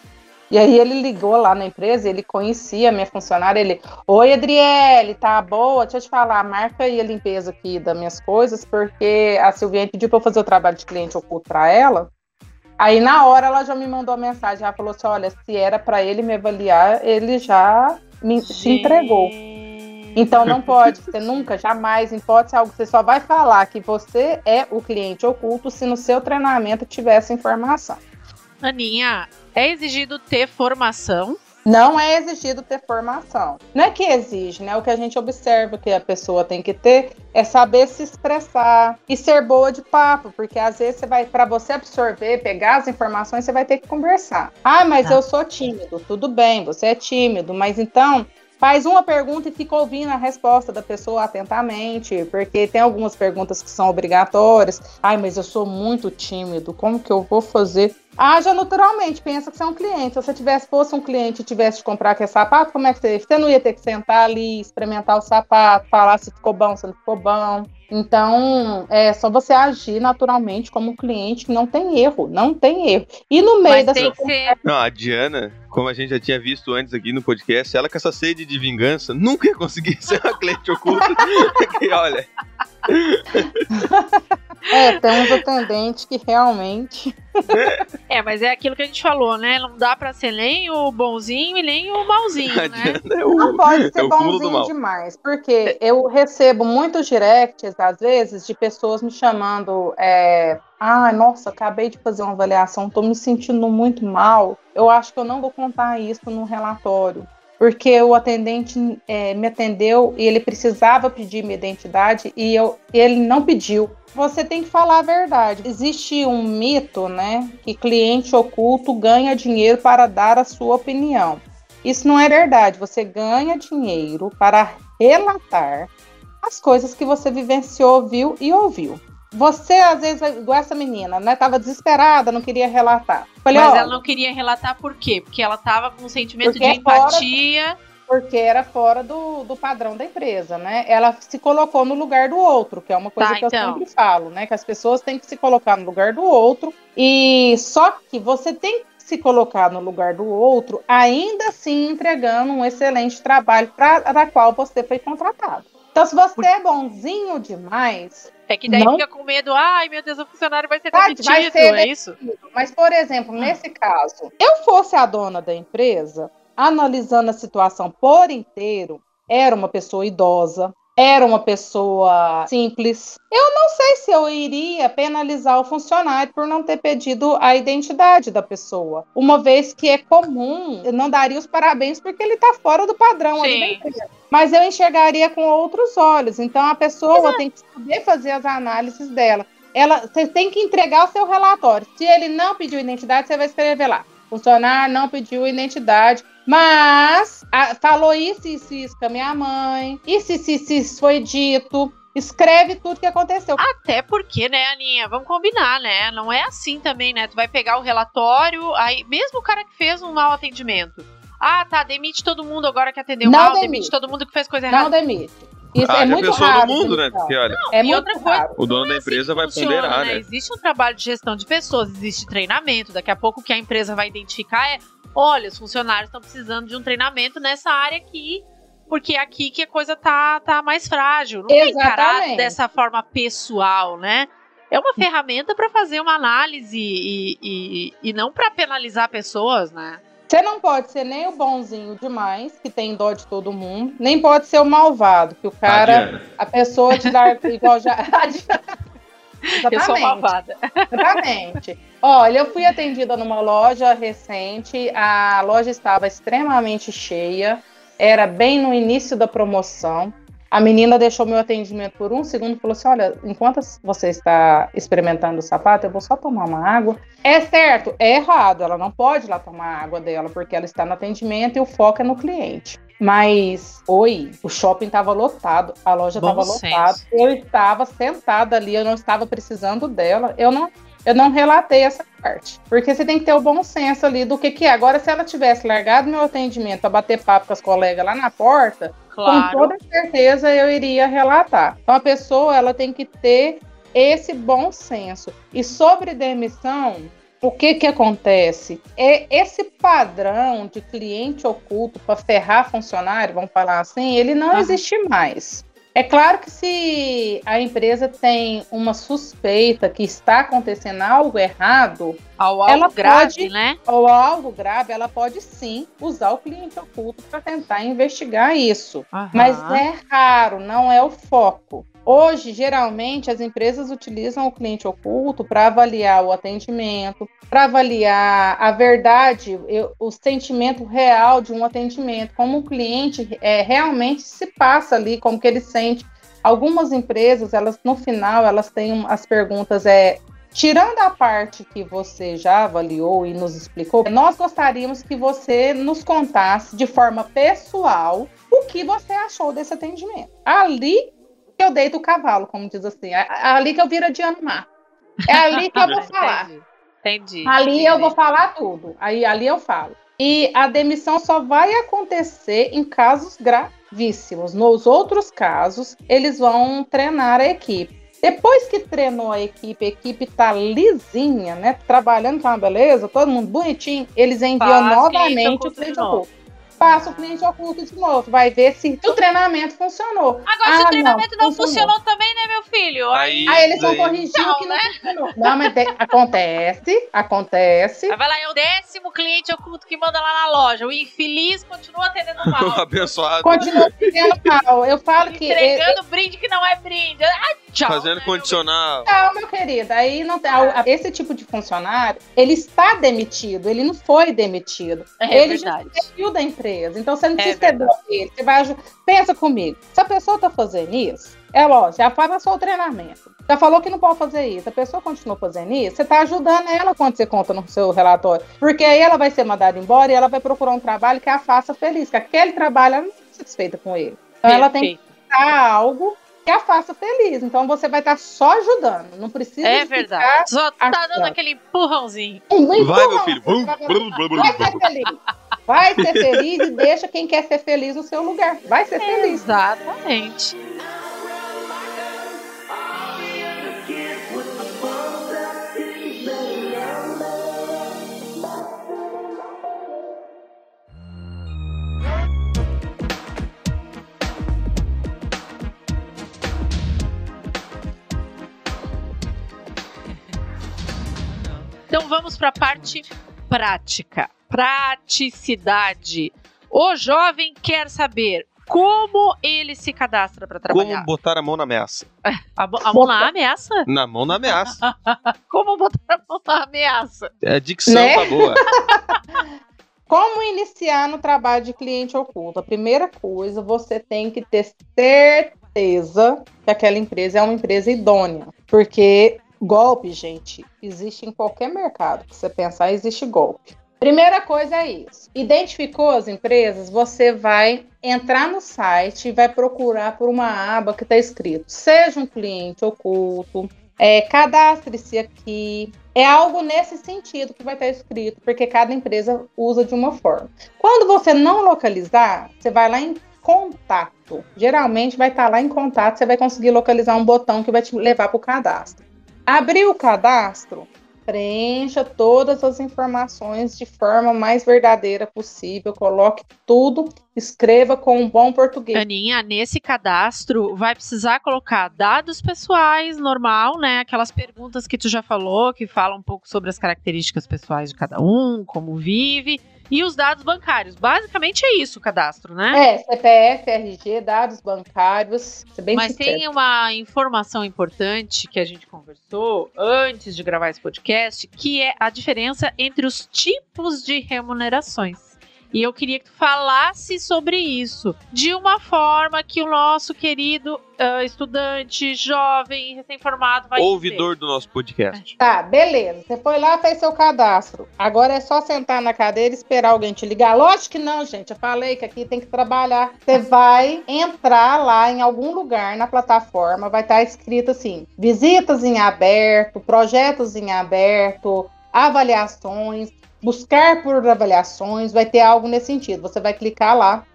E aí ele ligou lá na empresa, ele conhecia a minha funcionária, ele, oi Adriele, tá boa? Deixa eu te falar, marca aí a limpeza aqui das minhas coisas, porque a Silviane pediu para eu fazer o trabalho de cliente oculto para ela. Aí na hora ela já me mandou a mensagem, ela falou assim, olha, se era para ele me avaliar, ele já me, se entregou. Então não pode, você nunca, jamais, em hipótese algo, você só vai falar que você é o cliente oculto se no seu treinamento tiver essa informação. Aninha, é exigido ter formação? Não é exigido ter formação. Não é que exige, né? O que a gente observa que a pessoa tem que ter é saber se expressar e ser boa de papo, porque às vezes você vai, para você absorver, pegar as informações, você vai ter que conversar. Ah, mas Tá. eu sou tímido. Tudo bem, você é tímido, mas então faz uma pergunta e fica ouvindo a resposta da pessoa atentamente, porque tem algumas perguntas que são obrigatórias. Ai, mas eu sou muito tímido, como que eu vou fazer? Haja naturalmente, pensa que você é um cliente. Se você tivesse, fosse um cliente e tivesse de comprar aquele sapato, como é que você, você não ia ter que sentar ali, experimentar o sapato, falar se ficou bom, se não ficou bom. Então, é só você agir naturalmente como cliente, que não tem erro, não tem erro. E no meio Mas da tem ser. Não, a Diana, como a gente já tinha visto antes aqui no podcast, ela com essa sede de vingança nunca ia conseguir ser uma cliente oculta. Porque, olha, É, tem uns atendentes que realmente. É, mas é aquilo que a gente falou, né? Não dá pra ser nem o bonzinho e nem o malzinho, né? É o, Não pode é ser do bonzinho demais, porque eu recebo muitos directs, às vezes, de pessoas me chamando. É, ah, nossa, acabei de fazer uma avaliação, tô me sentindo muito mal. Eu acho que eu não vou contar isso no relatório. Porque o atendente é, me atendeu e ele precisava pedir minha identidade e eu, ele não pediu. Você tem que falar a verdade. Existe um mito, né, que cliente oculto ganha dinheiro para dar a sua opinião. Isso não é verdade. Você ganha dinheiro para relatar as coisas que você vivenciou, viu e ouviu. Você, às vezes, igual essa menina, né? Tava desesperada, não queria relatar. Falei, Mas ó, ela não queria relatar por quê? Porque ela tava com um sentimento de é fora- empatia. porque era fora do, do padrão da empresa, né? Ela se colocou no lugar do outro, que é uma coisa Tá, que eu então. sempre falo, né? Que as pessoas têm que se colocar no lugar do outro. E só que você tem que se colocar no lugar do outro, ainda assim entregando um excelente trabalho para qual você foi contratado. Então, se você é bonzinho demais, É que daí Não. fica com medo, ai meu Deus, o funcionário vai ser demitido, vai ser é isso? Mas, por exemplo, nesse caso, eu fosse a dona da empresa, analisando a situação por inteiro, era uma pessoa idosa, era uma pessoa simples. Eu não sei se eu iria penalizar o funcionário por não ter pedido a identidade da pessoa, uma vez que é comum, eu não daria os parabéns porque ele está fora do padrão ali. Mas eu enxergaria com outros olhos. Então a pessoa tem que saber fazer as análises dela ela, você tem que entregar o seu relatório. Se ele não pediu identidade, você vai escrever lá. Funcionário não pediu identidade, mas ah, falou isso, isso, isso com a minha mãe. Isso, isso, isso, isso foi dito. Escreve tudo que aconteceu. Até porque, né, Aninha, vamos combinar, né? Não é assim também, né? Tu vai pegar o relatório, aí, mesmo o cara que fez um mau atendimento. Ah, tá, demite todo mundo agora que atendeu Não mal, demite. demite todo mundo que fez coisa não errada. demite. Isso ah, é já muito pensou raro. no mundo, né? Porque, olha, é e outra coisa- raro. o dono Não da é assim empresa que vai funciona, ponderar, né? Existe um trabalho de gestão de pessoas, existe treinamento. Daqui a pouco o que a empresa vai identificar é: olha, os funcionários estão precisando de um treinamento nessa área aqui, porque é aqui que a coisa tá, tá mais frágil. Não é encarado Exatamente. dessa forma pessoal, né? É uma ferramenta para fazer uma análise e, e, e não para penalizar pessoas, né? Você não pode ser nem o bonzinho demais, que tem dó de todo mundo, nem pode ser o malvado, que o cara, Diana. a pessoa te dá igual já. Eu sou Exatamente. malvada. Exatamente. Olha, eu fui atendida numa loja recente, a loja estava extremamente cheia, era bem no início da promoção. A menina deixou meu atendimento por um segundo e falou assim: Olha, enquanto você está experimentando o sapato, eu vou só tomar uma água. É certo, é errado, ela não pode ir lá tomar a água dela, porque ela está no atendimento e o foco é no cliente. Mas, oi, o shopping estava lotado, a loja estava lotada, eu estava sentada ali, eu não estava precisando dela, eu não eu não relatei essa parte. Porque você tem que ter o bom senso ali do que, que é. Agora, se ela tivesse largado meu atendimento para bater papo com as colegas lá na porta, com Claro. toda certeza eu iria relatar. Então, a pessoa ela tem que ter esse bom senso. E sobre demissão, o que que acontece? É esse padrão de cliente oculto para ferrar funcionário, vamos falar assim, ele não Uhum. existe mais. É claro que se a empresa tem uma suspeita que está acontecendo algo errado, Ao algo ela grave, pode- né? ou algo grave, ela pode sim usar o cliente oculto para tentar investigar isso. Mas Aham. é raro, não é o foco. Hoje, geralmente, as empresas utilizam o cliente oculto para avaliar o atendimento, para avaliar a verdade, o sentimento real de um atendimento, como o cliente é, realmente se passa ali, como que ele sente. Algumas empresas, elas no final, elas têm as perguntas é Tirando a parte que você já avaliou e nos explicou, nós gostaríamos que você nos contasse de forma pessoal o que você achou desse atendimento. Ali que eu deito o cavalo, como diz assim, é ali que eu viro a Diana Mar. É ali que eu vou falar. Entendi. Entendi. Ali entendi. eu vou falar tudo. Aí ali eu falo. E a demissão só vai acontecer em casos gravíssimos. Nos outros casos, eles vão treinar a equipe. Depois que treinou a equipe, a equipe tá lisinha, né? Trabalhando com uma beleza, todo mundo bonitinho, eles enviam Faz novamente o oculto Passa o cliente oculto de novo. Vai ver se o treinamento funcionou. Agora, se Ah, o treinamento não, não, funcionou. funcionou também, né, meu filho? Aí, Aí eles vão corrigir o que não né? funcionou. Não, mas de- acontece, acontece. aí vai lá, é o décimo cliente oculto que manda lá na loja. O infeliz continua atendendo mal. Abençoado. Continua ficando mal. Eu falo que. entregando brinde que não é brinde. Ah, tchau. Fazendo né, condicional. Não, meu querido, aí não tem. Esse tipo de funcionário, ele está demitido, ele não foi demitido. É ele já verdade. saiu da empresa. Então você não É precisa ter dó dele. Você vai ajudar. Pensa comigo. Se a pessoa está fazendo isso, é lógico, já passou o treinamento. Já falou que não pode fazer isso. A pessoa continua fazendo isso, você está ajudando ela quando você conta no seu relatório. Porque aí ela vai ser mandada embora e ela vai procurar um trabalho que a faça feliz, que aquele trabalho ela não está satisfeita com ele. Então ela tem que buscar algo que a faça feliz. Então você vai estar só ajudando. Não precisa É de verdade. Só tá dando aquele empurrãozinho. Um Vai, empurrão. meu filho. Brum, Vai brum, brum, brum, ser brum. feliz. Vai ser feliz e deixa quem quer ser feliz no seu lugar. Vai ser feliz. Exatamente. Então vamos para a parte prática. Praticidade. O jovem quer saber como ele se cadastra para Como trabalhar. botar a mão na ameaça? A, a mão na ameaça? Na mão na ameaça. Como botar a mão na ameaça? É, A dicção Né? tá boa. Como iniciar no trabalho de cliente oculto? A primeira coisa, você tem que ter certeza que aquela empresa é uma empresa idônea. Porque golpe, gente, existe em qualquer mercado que você pensar, existe golpe. Primeira coisa é isso. Identificou as empresas, você vai entrar no site e vai procurar por uma aba que está escrito seja um cliente oculto, é, cadastre-se aqui. É algo nesse sentido que vai estar escrito, porque cada empresa usa de uma forma. Quando você não localizar, você vai lá em contato. Geralmente vai estar lá em contato, você vai conseguir localizar um botão que vai te levar para o cadastro. Abriu o cadastro, preencha todas as informações de forma mais verdadeira possível, coloque tudo, escreva com um bom português. Aninha, nesse cadastro vai precisar colocar dados pessoais, normal, né? Aquelas perguntas que tu já falou, que falam um pouco sobre as características pessoais de cada um, como vive, e os dados bancários. Basicamente é isso o cadastro, né? É, CPF, RG, dados bancários, ser bem Mas sincero. tem uma informação importante que a gente conversou antes de gravar esse podcast, que é a diferença entre os tipos de remunerações. E eu queria que tu falasse sobre isso de uma forma que o nosso querido ah, estudante, jovem, recém-formado vai Ouvidor do nosso podcast. Tá, beleza. Você foi lá, fez seu cadastro. Agora é só sentar na cadeira e esperar alguém te ligar. Lógico que não, gente. Eu falei que aqui tem que trabalhar. Você vai entrar lá em algum lugar na plataforma, vai estar escrito assim: visitas em aberto, projetos em aberto, avaliações, buscar por avaliações, vai ter algo nesse sentido. Você vai clicar lá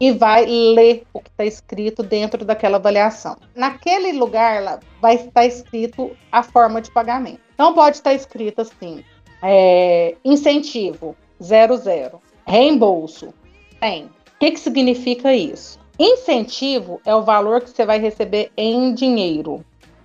e vai ler o que está escrito dentro daquela avaliação. Naquele lugar lá vai estar escrito a forma de pagamento. Então pode estar escrito assim: é, incentivo 00, reembolso 100. O que, que significa isso? Incentivo é o valor que você vai receber em dinheiro.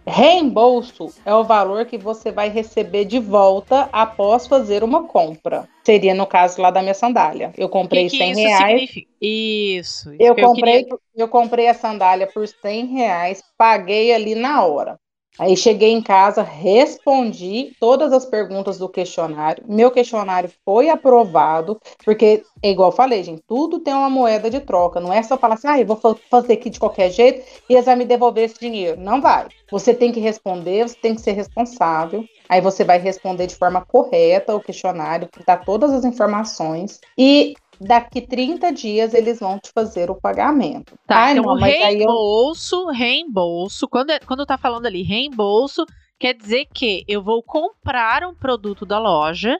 Reembolso é o valor que você vai receber de volta após fazer uma compra. Seria no caso lá da minha sandália. Eu comprei que, que 100 isso reais. significa? Isso. isso Eu comprei, queria- eu comprei a sandália por 100 reais, paguei ali na hora. Aí cheguei em casa, respondi todas as perguntas do questionário. Meu questionário foi aprovado, porque é igual eu falei, gente, tudo tem uma moeda de troca. Não é só falar assim, ah, eu vou fa- fazer aqui de qualquer jeito e eles vão me devolver esse dinheiro. Não vai. Você tem que responder, você tem que ser responsável. Aí você vai responder de forma correta o questionário, dar todas as informações. E daqui 30 dias eles vão te fazer o pagamento. Tá, Ai, então não, o mas aí eu- reembolso, reembolso, quando, é- quando tá falando ali reembolso, quer dizer que eu vou comprar um produto da loja,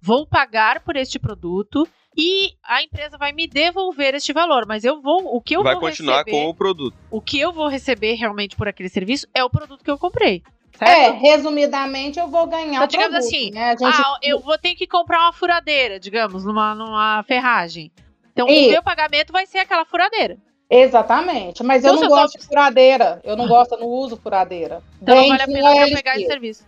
vou pagar por este produto e a empresa vai me devolver este valor, mas eu vou, o que eu Vai vou continuar receber, com o produto. o que eu vou receber realmente por aquele serviço é o produto que eu comprei. É, Certo? resumidamente, eu vou ganhar Então, o digamos produto, assim, né? Gente Ah, eu vou ter que comprar uma furadeira, digamos, numa, numa ferragem. Então, Isso. o meu pagamento vai ser aquela furadeira. Exatamente, mas Então, eu não gosto de furadeira. Eu não gosto, eu não uso furadeira. Então, não Vende vale a pena eu OLX. pegar esse serviço.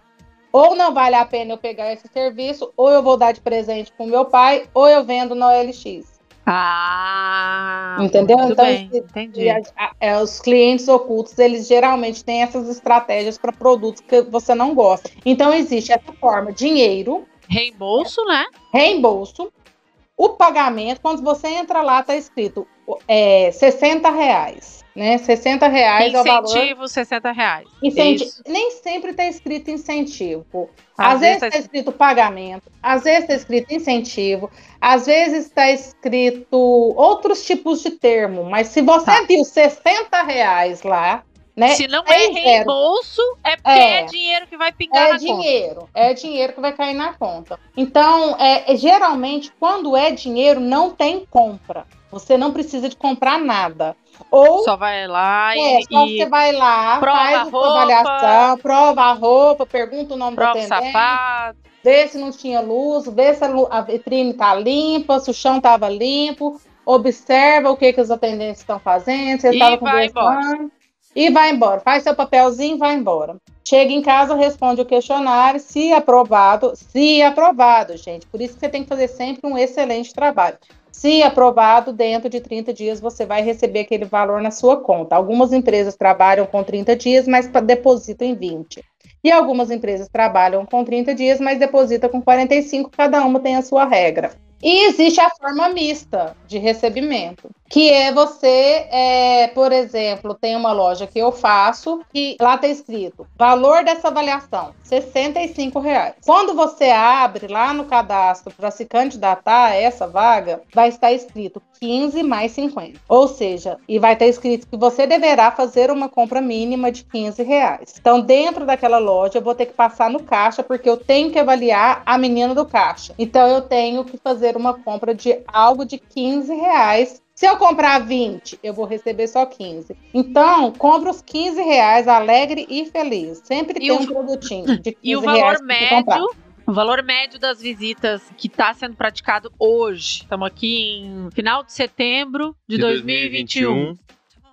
Ou não vale a pena eu pegar esse serviço, ou eu vou dar de presente pro meu pai, ou eu vendo na OLX. Ah, Entendeu? Então, bem, entendi. A- a- é, os clientes ocultos, eles geralmente têm essas estratégias para produtos que você não gosta. Então, existe essa forma: dinheiro, Reembolso, né? reembolso, o pagamento. Quando você entra lá, tá escrito é, 60 reais. Né? 60 reais é o valor. Incentivo 60 reais. Incenti- Isso. Nem sempre está escrito incentivo. Às Às, vezes vezes tá está escrito pagamento, às vezes está escrito incentivo, às vezes está escrito outros tipos de termo. Mas se você Tá. viu 60 reais lá, né? Se não é zero. reembolso, é porque é, É. dinheiro que vai pingar É na conta. dinheiro, é dinheiro que vai cair na conta. Então, é, é, geralmente, quando é dinheiro, não tem compra. Você não precisa de comprar nada. Ou Só vai lá É, e, só você vai lá, prova faz a roupa. avaliação, prova a roupa, pergunta o nome prova do atendente, sapato. vê se não tinha luz, vê se a, vitrine tá limpa, se o chão tava limpo, observa o que, que os atendentes estão fazendo, se eles estavam conversando. E vai embora. Faz seu papelzinho e vai embora. Chega em casa, responde o questionário, se aprovado, se aprovado, gente. Por isso que você tem que fazer sempre um excelente trabalho. Se aprovado, dentro de 30 dias você vai receber aquele valor na sua conta. Algumas empresas trabalham com 30 dias, mas depositam em 20. E algumas empresas trabalham com 30 dias, mas depositam com 45, cada uma tem a sua regra. E existe a forma mista de recebimento, que é você, é, por exemplo, tem uma loja que eu faço, que lá está escrito valor dessa avaliação, 65 reais. Quando você abre lá no cadastro para se candidatar a essa vaga, vai estar escrito 15 mais 50. Ou seja, e vai estar escrito que você deverá fazer uma compra mínima de 15 reais. Então, dentro daquela loja, eu vou ter que passar no caixa, porque eu tenho que avaliar a menina do caixa. Então, eu tenho que fazer uma compra de algo de 15 reais. Se eu comprar 20, eu vou receber só 15. Então, compra os 15 reais, alegre e feliz. Sempre E tem o- um produtinho de 15 E o reais valor médio, o valor médio das visitas que está sendo praticado hoje. Estamos aqui em final de setembro de, 2021.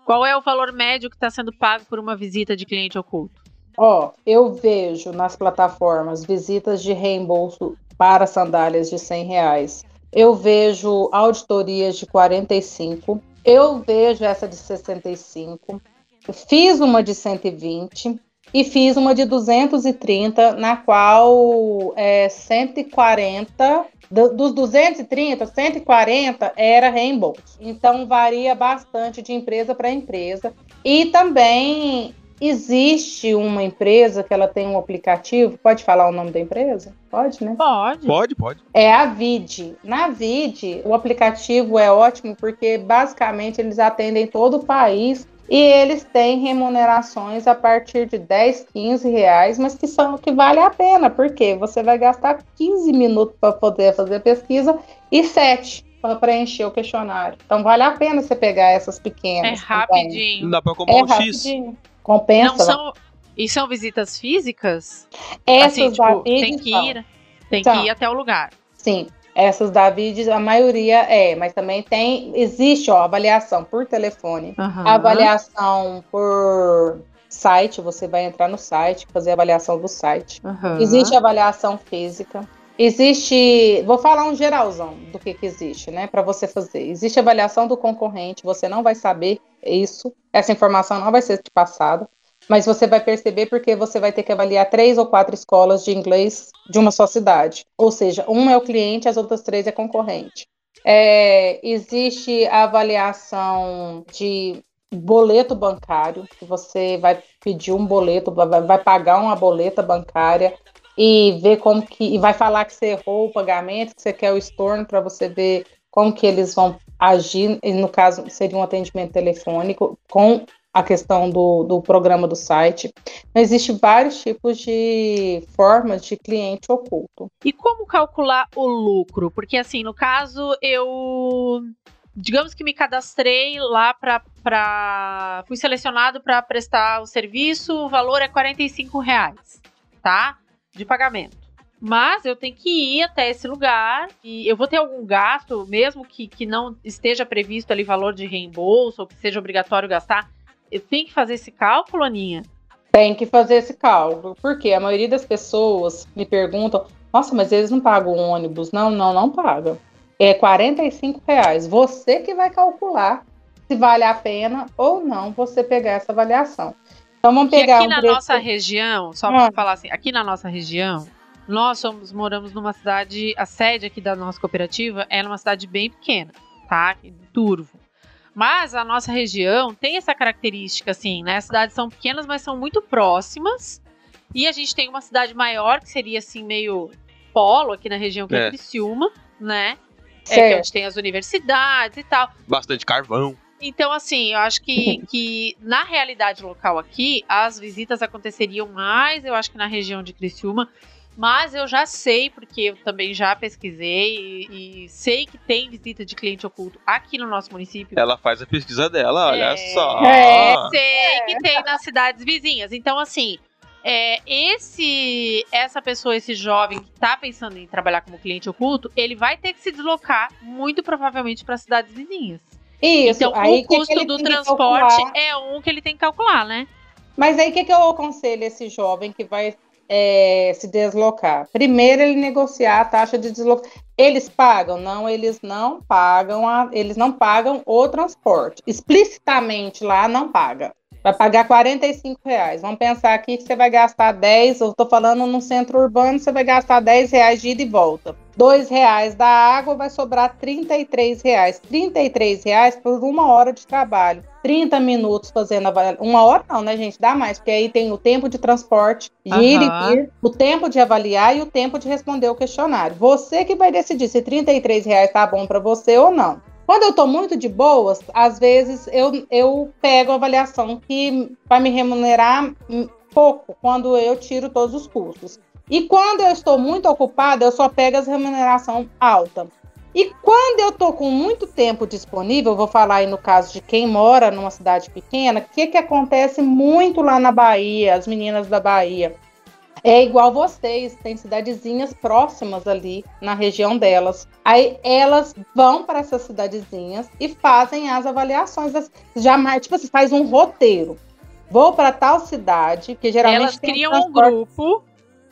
Qual é o valor médio que está sendo pago por uma visita de cliente oculto? Ó, eu vejo nas plataformas visitas de reembolso para sandálias de 100 reais. Eu vejo auditorias de 45. Eu vejo essa de 65. Fiz uma de 120 e fiz uma de 230, na qual é 140 do- dos 230, 140 era reembolso. Então varia bastante de empresa para empresa. E também existe uma empresa que ela tem um aplicativo. Pode falar o nome da empresa? Pode, né? Pode. Pode, pode. É a Vid. Na Vid, o aplicativo é ótimo porque basicamente eles atendem todo o país e eles têm remunerações a partir de 10, 15 reais, mas que são que vale a pena, porque você vai gastar 15 minutos para poder fazer a pesquisa e 7 para preencher o questionário. Então vale a pena você pegar essas É pequenas. também. rapidinho. Não dá pra comprar É um X. Compensa. Não são. E são visitas físicas? Essas assim, da tipo, tem que ir, tem São. que ir até o lugar. Sim, essas da Vid, a maioria é, mas também tem, existe, ó, avaliação por telefone, Aham. avaliação por site, você vai entrar no site, fazer avaliação do site. Aham. Existe avaliação física. Existe, vou falar um geralzão do que, que existe, né, para você fazer. Existe avaliação do concorrente, você não vai saber isso, essa informação não vai ser te passada. Mas você vai perceber porque você vai ter que avaliar três ou quatro escolas de inglês de uma só cidade. Ou seja, uma é o cliente, as outras três é concorrente. É, existe a avaliação de boleto bancário, que você vai pedir um boleto, vai, vai pagar uma boleta bancária e ver como que. E vai falar que você errou o pagamento, que você quer o estorno para você ver como que eles vão agir. E no caso, seria um atendimento telefônico com a questão do, do programa do site. Existem vários tipos de formas de cliente oculto. E como calcular o lucro? Porque, assim, no caso, eu. Digamos que me cadastrei lá para. Fui selecionado para prestar o serviço, o valor é 45 reais, tá? De pagamento. Mas eu tenho que ir até esse lugar e eu vou ter algum gasto, mesmo que, que não esteja previsto ali valor de reembolso ou que seja obrigatório gastar eu tenho que fazer esse cálculo, Aninha? Tem que fazer esse cálculo, porque a maioria das pessoas me perguntam: nossa, mas eles não pagam ônibus? Não, não, não pagam. É 45 reais. Você que vai calcular se vale a pena ou não você pegar essa avaliação. Então vamos pegar aqui um na preço... nossa região, só para ah. falar assim, aqui na nossa região, nós somos, moramos numa cidade, a sede aqui da nossa cooperativa é numa cidade bem pequena, tá? Turvo. Mas a nossa região tem essa característica, assim, né? As cidades são pequenas, mas são muito próximas. E a gente tem uma cidade maior, que seria, assim, meio polo aqui na região, que é, é Criciúma, né? É, que onde tem as universidades e tal. Bastante carvão. Então, assim, eu acho que, que na realidade local aqui, as visitas aconteceriam mais, eu acho que na região de Criciúma, mas eu já sei, porque eu também já pesquisei e, e, sei que tem visita de cliente oculto aqui no nosso município. Ela faz a pesquisa dela, olha é, só. É, sei que tem nas cidades vizinhas. Então, assim, é, esse essa pessoa, esse jovem que está pensando em trabalhar como cliente oculto, ele vai ter que se deslocar muito provavelmente para cidades vizinhas. Isso, então, aí o custo que do transporte é um que ele tem que calcular, né? Mas aí o que, que eu aconselho esse jovem que vai é, se deslocar. Primeiro, ele negociar a taxa de deslocamento. Eles pagam? Não, eles não pagam, a, eles não pagam o transporte. Explicitamente lá não paga. Vai pagar 45 reais. Vamos pensar aqui que você vai gastar 10, eu estou falando no centro urbano, você vai gastar 10 reais de ida e volta. 2 reais da água vai sobrar 33 reais. 33 reais por uma hora de trabalho. 30 minutos fazendo avaliação. Uma hora não, né, gente? Dá mais, porque aí tem o tempo de transporte, de uhum. ir e vir, o tempo de avaliar e o tempo de responder o questionário. Você que vai decidir se 33 reais tá bom para você ou não. Quando eu tô muito de boas, às vezes eu, eu pego a avaliação que vai me remunerar pouco quando eu tiro todos os custos. E quando eu estou muito ocupada, eu só pego as remuneração alta. E quando eu estou com muito tempo disponível, vou falar aí no caso de quem mora numa cidade pequena, o que, que acontece muito lá na Bahia, as meninas da Bahia? É igual vocês, tem cidadezinhas próximas ali na região delas. Aí elas vão para essas cidadezinhas e fazem as avaliações. Das, jamais, tipo, você assim, faz um roteiro. Vou para tal cidade, que geralmente. Elas criam um, um grupo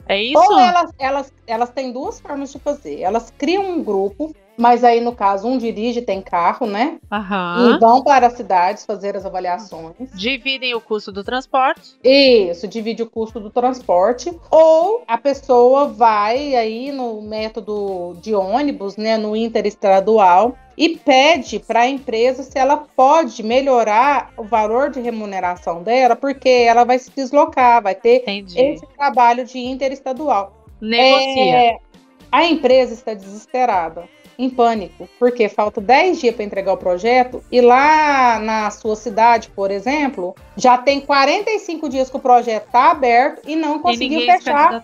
é isso? Ou elas, elas, elas têm duas formas de fazer. Elas criam um grupo, mas aí, no caso, um dirige, tem carro, né? Aham. E vão para as cidades fazer as avaliações. Dividem o custo do transporte. Isso, divide o custo do transporte. Ou a pessoa vai aí no método de ônibus, né? No interestadual e pede para a empresa se ela pode melhorar o valor de remuneração dela, porque ela vai se deslocar, vai ter Entendi. esse trabalho de interestadual. Negocia. É, a empresa está desesperada, em pânico, porque falta 10 dias para entregar o projeto e lá na sua cidade, por exemplo, já tem 45 dias que o projeto está aberto e não conseguiu e fechar.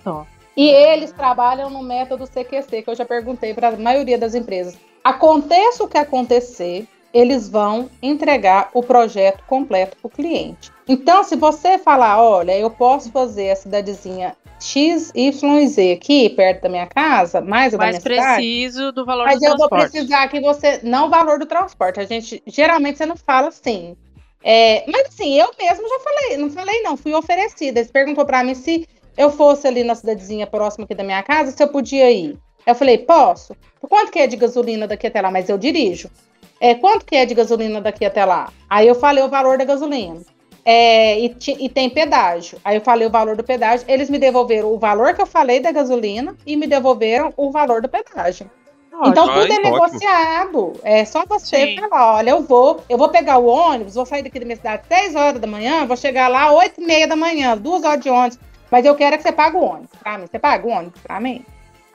E eles trabalham no método CQC, que eu já perguntei para a maioria das empresas. Aconteça o que acontecer, eles vão entregar o projeto completo para o cliente. Então, se você falar, olha, eu posso fazer a cidadezinha X, Y e Z aqui, perto da minha casa, mais, mais preciso cidade, do valor do transporte. Mas eu vou precisar que você, não o valor do transporte, a gente, geralmente você não fala assim. É, mas assim, eu mesmo já falei, não falei não, fui oferecida. Eles perguntou para mim se eu fosse ali na cidadezinha próxima aqui da minha casa, se eu podia ir. Eu falei, posso? Quanto que é de gasolina daqui até lá? Mas eu dirijo. É, quanto que é de gasolina daqui até lá? Aí eu falei o valor da gasolina. É, e, e tem pedágio. Aí eu falei o valor do pedágio, eles me devolveram o valor que eu falei da gasolina e me devolveram o valor do pedágio. Então Ai, tudo é ótimo. negociado. É só você Sim. falar, olha, eu vou, eu vou pegar o ônibus, vou sair daqui da minha cidade às 6 horas da manhã, vou chegar lá às 8 e meia da manhã, duas horas de ônibus. Mas eu quero é que você pague o ônibus pra mim. Você paga o ônibus pra mim?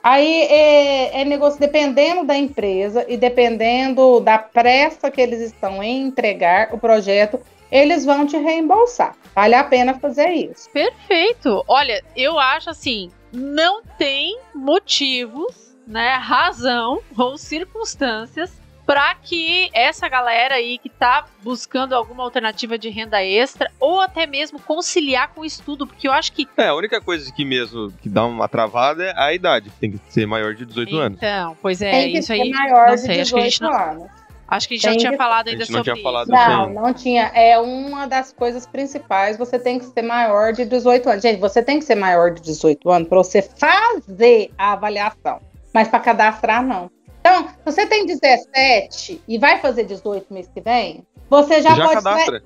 Aí é, é negócio dependendo da empresa e dependendo da pressa que eles estão em entregar o projeto, eles vão te reembolsar. Vale a pena fazer isso. Perfeito. Olha, eu acho assim, não tem motivos, né, razão ou circunstâncias para que essa galera aí que tá buscando alguma alternativa de renda extra ou até mesmo conciliar com o estudo, porque eu acho que É, a única coisa que mesmo que dá uma travada é a idade. Tem que ser maior de 18 anos. então, pois é, Tem que isso ser aí, maior não de sei, acho que a gente 18 não, anos. Acho que a gente já Tem tinha que- falado A ainda gente não sobre tinha falado isso. Sim. Não, não tinha. É uma das coisas principais. Você tem que ser maior de 18 anos. Gente, você tem que ser maior de 18 anos para você fazer a avaliação. Mas para cadastrar, não. Então, se você tem 17 e vai fazer 18 mês que vem, você já, Já, pode cadastra.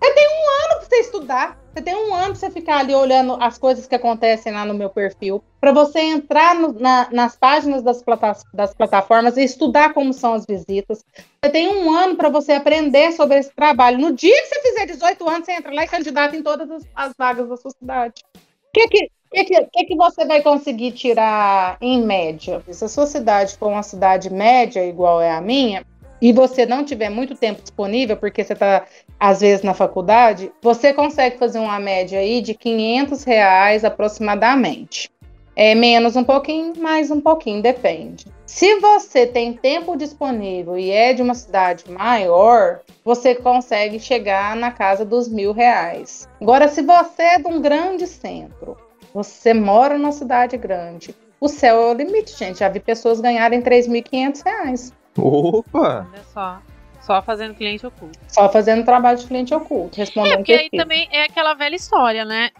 pra você estudar. Você tem um ano pra você ficar ali olhando as coisas que acontecem lá no meu perfil. Pra você entrar no- na- nas páginas das, plata- das plataformas e estudar como são as visitas. Você tem um ano pra você aprender sobre esse trabalho. No dia que você fizer 18 anos, você entra lá e candidata em todas as, as vagas da sua cidade. O que, que, que, que que você vai conseguir tirar em média? Se a sua cidade for uma cidade média, igual é a minha, e você não tiver muito tempo disponível, porque você está às vezes na faculdade, você consegue fazer uma média aí de 500 reais aproximadamente. É menos um pouquinho, mais um pouquinho, depende. Se você tem tempo disponível e é de uma cidade maior, você consegue chegar na casa dos mil reais. Agora, se você é de um grande centro, você mora numa cidade grande, o céu é o limite, gente. Já vi pessoas ganharem 3.500 reais Opa! Olha só. Só fazendo cliente oculto. só fazendo trabalho de cliente oculto, respondendo É, porque aí pesquisa. também é aquela velha história, né?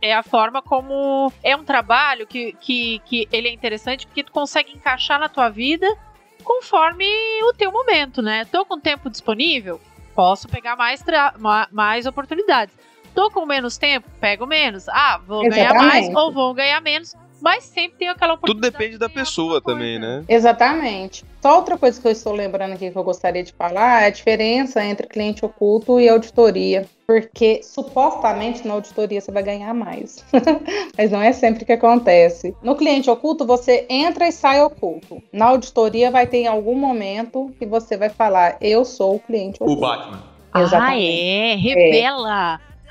É a forma como. É um trabalho que, que, que ele é interessante porque tu consegue encaixar na tua vida conforme o teu momento, né? Tô com tempo disponível, posso pegar mais, tra- ma- mais oportunidades. Tô com menos tempo, pego menos. Ah, vou ganhar mais Exatamente. ou vou ganhar menos. Mas sempre tem aquela Tudo oportunidade. depende da pessoa também, né? Exatamente. Só outra coisa que eu estou lembrando aqui que eu gostaria de falar é a diferença entre cliente oculto e auditoria. Porque supostamente na auditoria você vai ganhar mais. Mas não é sempre que acontece. No cliente oculto, você entra e sai oculto. Na auditoria vai ter em algum momento que você vai falar: Eu sou o cliente O oculto. Batman. Ah, Exatamente. é,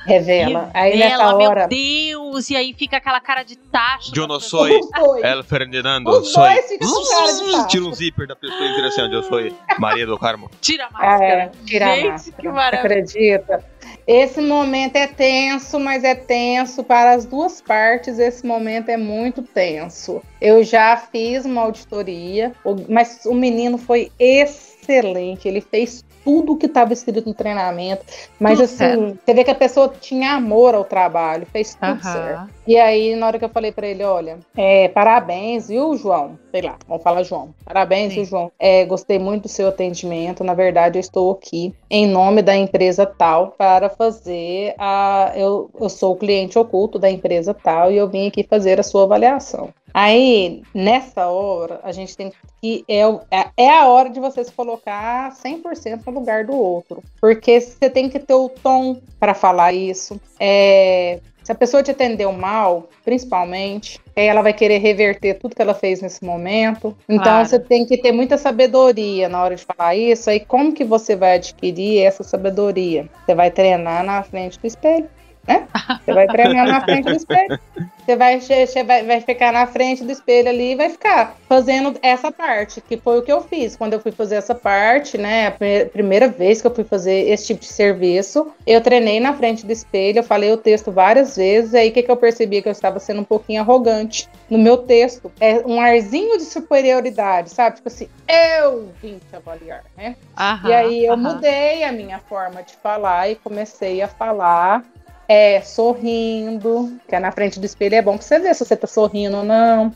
revela. Revela. Aí nessa Revela, hora. meu Deus, e aí fica aquela cara de tacho. Eu não sou. El Ferdinando, Os sou. dois ficam com cara de tacho. Tira um zíper da pessoa interessante, eu sou Maria do Carmo. Tira a Ah, é, máscara. tirar a Gente, máscara. que maravilha. Acredita? Esse momento é tenso, mas é tenso para as duas partes. Esse momento é muito tenso. Eu já fiz uma auditoria, mas o menino foi excelente. Ele fez tudo o que estava escrito no treinamento. Mas Tudo assim, certo. você vê que a pessoa tinha amor ao trabalho, fez tudo certo. E aí, na hora que eu falei pra ele, olha, é, parabéns, viu, João? Sei lá, vamos falar João. Parabéns, viu, João? É, gostei muito do seu atendimento. Na verdade, eu estou aqui em nome da empresa tal para fazer a. Eu, eu sou o cliente oculto da empresa tal e eu vim aqui fazer a sua avaliação. Aí, nessa hora, a gente tem que. É, é- é a hora de você se colocar 100% no lugar do outro. Porque você tem que ter o tom para falar isso. É, se a pessoa te atendeu mal, principalmente, aí ela vai querer reverter tudo que ela fez nesse momento. Então Claro. você tem que ter muita sabedoria na hora de falar isso. Aí como que você vai adquirir essa sabedoria? Você vai treinar na frente do espelho. Né? Você vai treinar na frente do espelho. Você vai, che- vai, vai ficar na frente do espelho ali e vai ficar fazendo essa parte, que foi o que eu fiz. Quando eu fui fazer essa parte, né? A pri- primeira vez que eu fui fazer esse tipo de serviço, eu treinei na frente do espelho, eu falei o texto várias vezes, aí o que, que eu percebi? Que eu estava sendo um pouquinho arrogante no meu texto. É um arzinho de superioridade, sabe? Tipo assim, eu vim te avaliar, né? Aham, E aí eu aham. mudei a minha forma de falar e comecei a falar é, sorrindo, que é na frente do espelho é bom pra você ver se você tá sorrindo ou não.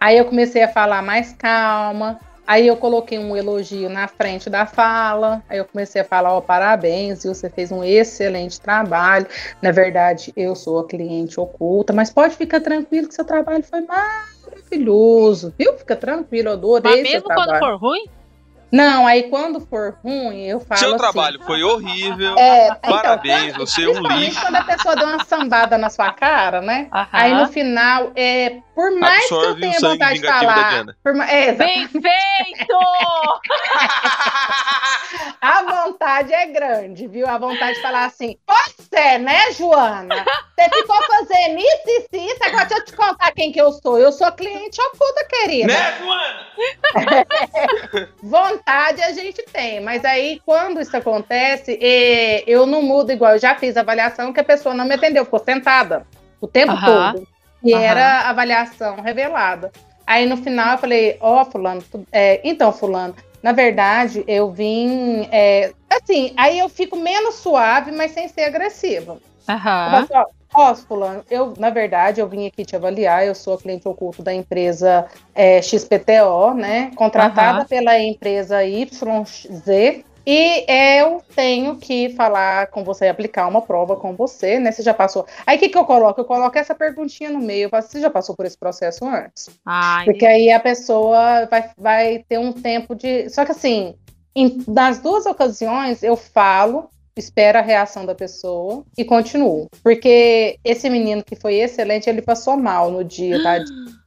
Aí eu comecei a falar mais calma, Aí eu coloquei um elogio na frente da fala. Aí eu comecei a falar, ó, parabéns, viu? Você fez um excelente trabalho. Na verdade, eu sou a cliente oculta, mas pode ficar tranquilo que seu trabalho foi maravilhoso, viu? Fica tranquilo, eu adorei Mas seu mesmo trabalho. quando for ruim? Não, aí quando for ruim, eu falo Seu assim, trabalho foi horrível. É, então, Parabéns, quando- você é um lixo. quando a pessoa deu uma sambada na sua cara, né? Aham. Aí no final, é, por mais que eu Absorve tenha vontade de falar. Por é. Bem feito! a vontade é grande, viu? A vontade de falar assim: Você, né, Joana? Você ficou fazendo isso, isso, e isso. Agora deixa eu te contar quem que eu sou. Eu sou cliente oculta, querida. Né, Joana? Vontade a gente tem, mas aí quando isso acontece, eu não mudo igual. Eu já fiz avaliação que a pessoa não me atendeu, ficou sentada o tempo todo. E Aham. era avaliação revelada. Aí no final eu falei, ó, fulano, tu- é, então, fulano, na verdade, eu vim. é, assim, aí eu fico menos suave, mas sem ser agressiva. Eu Aham. falo assim, ó, Ó, fulano, eu, na verdade, eu vim aqui te avaliar, eu sou a cliente oculto da empresa é, XPTO, né? Contratada Aham. pela empresa YZ. E eu tenho que falar com você, aplicar uma prova com você, né? Você já passou. Aí o que, que eu coloco? Eu coloco essa perguntinha no meio. Você já passou por esse processo antes? Ai, Porque aí a pessoa vai, vai ter um tempo de. Só que assim, em- nas duas ocasiões eu falo, espero a reação da pessoa e continuo. Porque esse menino que foi excelente, ele passou mal no dia, tá?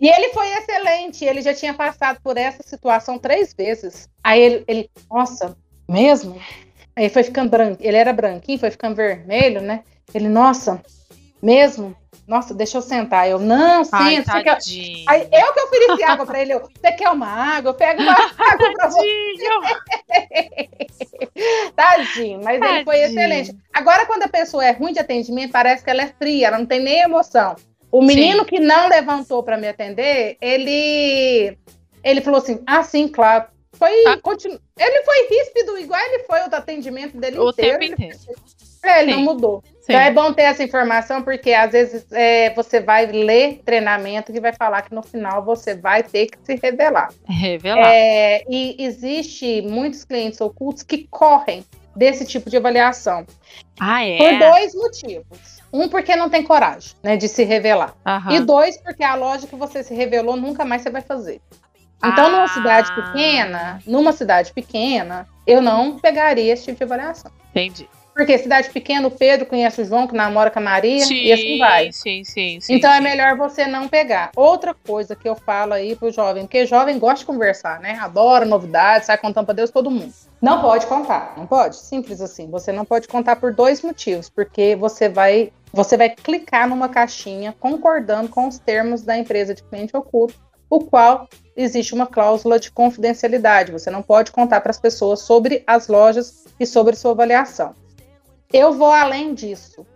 E ele foi excelente, ele já tinha passado por essa situação três vezes. Aí ele, ele nossa, mesmo? Aí foi ficando branco, ele era branquinho, foi ficando vermelho, né? Ele, nossa, mesmo? Nossa, deixa eu sentar. Eu, não, senta. quer- tadinho. Aí eu que ofereci água pra ele, eu, você quer uma água? Eu pego uma água pra você. Tadinho. Tadinho, mas ele foi Tadinho. excelente. Agora, quando a pessoa é ruim de atendimento, parece que ela é fria, ela não tem nem emoção. O menino que não levantou para me atender, ele ele falou assim: "Ah, sim, claro". Foi Ah. continu... ele foi ríspido igual ele foi o atendimento dele O inteiro. tempo inteiro. É, ele Sim. não mudou. Sim. Então é bom ter essa informação, porque às vezes é, você vai ler treinamento que vai falar que no final você vai ter que se revelar. Revelar. É, e existe muitos clientes ocultos que correm desse tipo de avaliação. Ah, é? Por dois motivos. Um, porque não tem coragem né, de se revelar. E dois, porque a loja que você se revelou nunca mais você vai fazer. Então, Ah. numa cidade pequena, numa cidade pequena, eu não pegaria esse tipo de avaliação. Entendi. Porque cidade pequena, o Pedro conhece o João, que namora com a Maria, e assim vai. Sim, sim, sim. Então é sim. melhor você não pegar. Outra coisa que eu falo aí pro jovem, porque jovem gosta de conversar, né? Adora novidades, sai contando pra Deus todo mundo. Não pode contar, não pode? Simples assim. Você não pode contar por dois motivos, porque você vai você vai clicar numa caixinha concordando com os termos da empresa de cliente oculto, o qual existe uma cláusula de confidencialidade. Você não pode contar para as pessoas sobre as lojas e sobre sua avaliação. Eu vou além disso.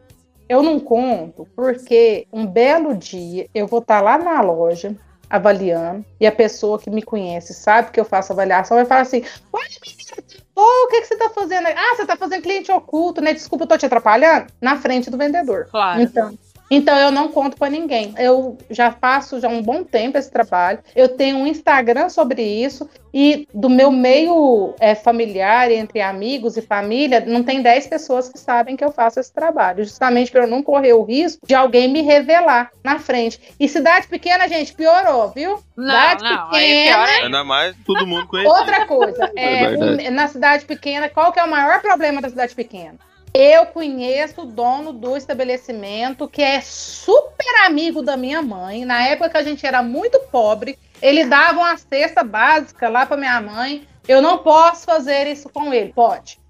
Eu não conto porque um belo dia eu vou estar lá na loja avaliando e a pessoa que me conhece sabe que eu faço avaliação vai falar assim: Oi, menina, o que, que você tá fazendo? Ah, você tá fazendo cliente oculto, né? Desculpa, eu tô te atrapalhando? Na frente do vendedor. Claro. Então, então eu não conto para ninguém. Eu já faço já um bom tempo esse trabalho. Eu tenho um Instagram sobre isso e do meu meio é, familiar, entre amigos e família, não tem 10 pessoas que sabem que eu faço esse trabalho, justamente para eu não correr o risco de alguém me revelar na frente. E cidade pequena, gente, piorou, viu? Não, cidade não. Aí é pior ainda. Mais todo mundo conhece. Outra coisa, é, um- na cidade pequena, qual que é o maior problema da cidade pequena? Eu conheço o dono do estabelecimento, que é super amigo da minha mãe. Na época que a gente era muito pobre, ele dava uma cesta básica lá para minha mãe. Eu não posso fazer isso com ele. Pode.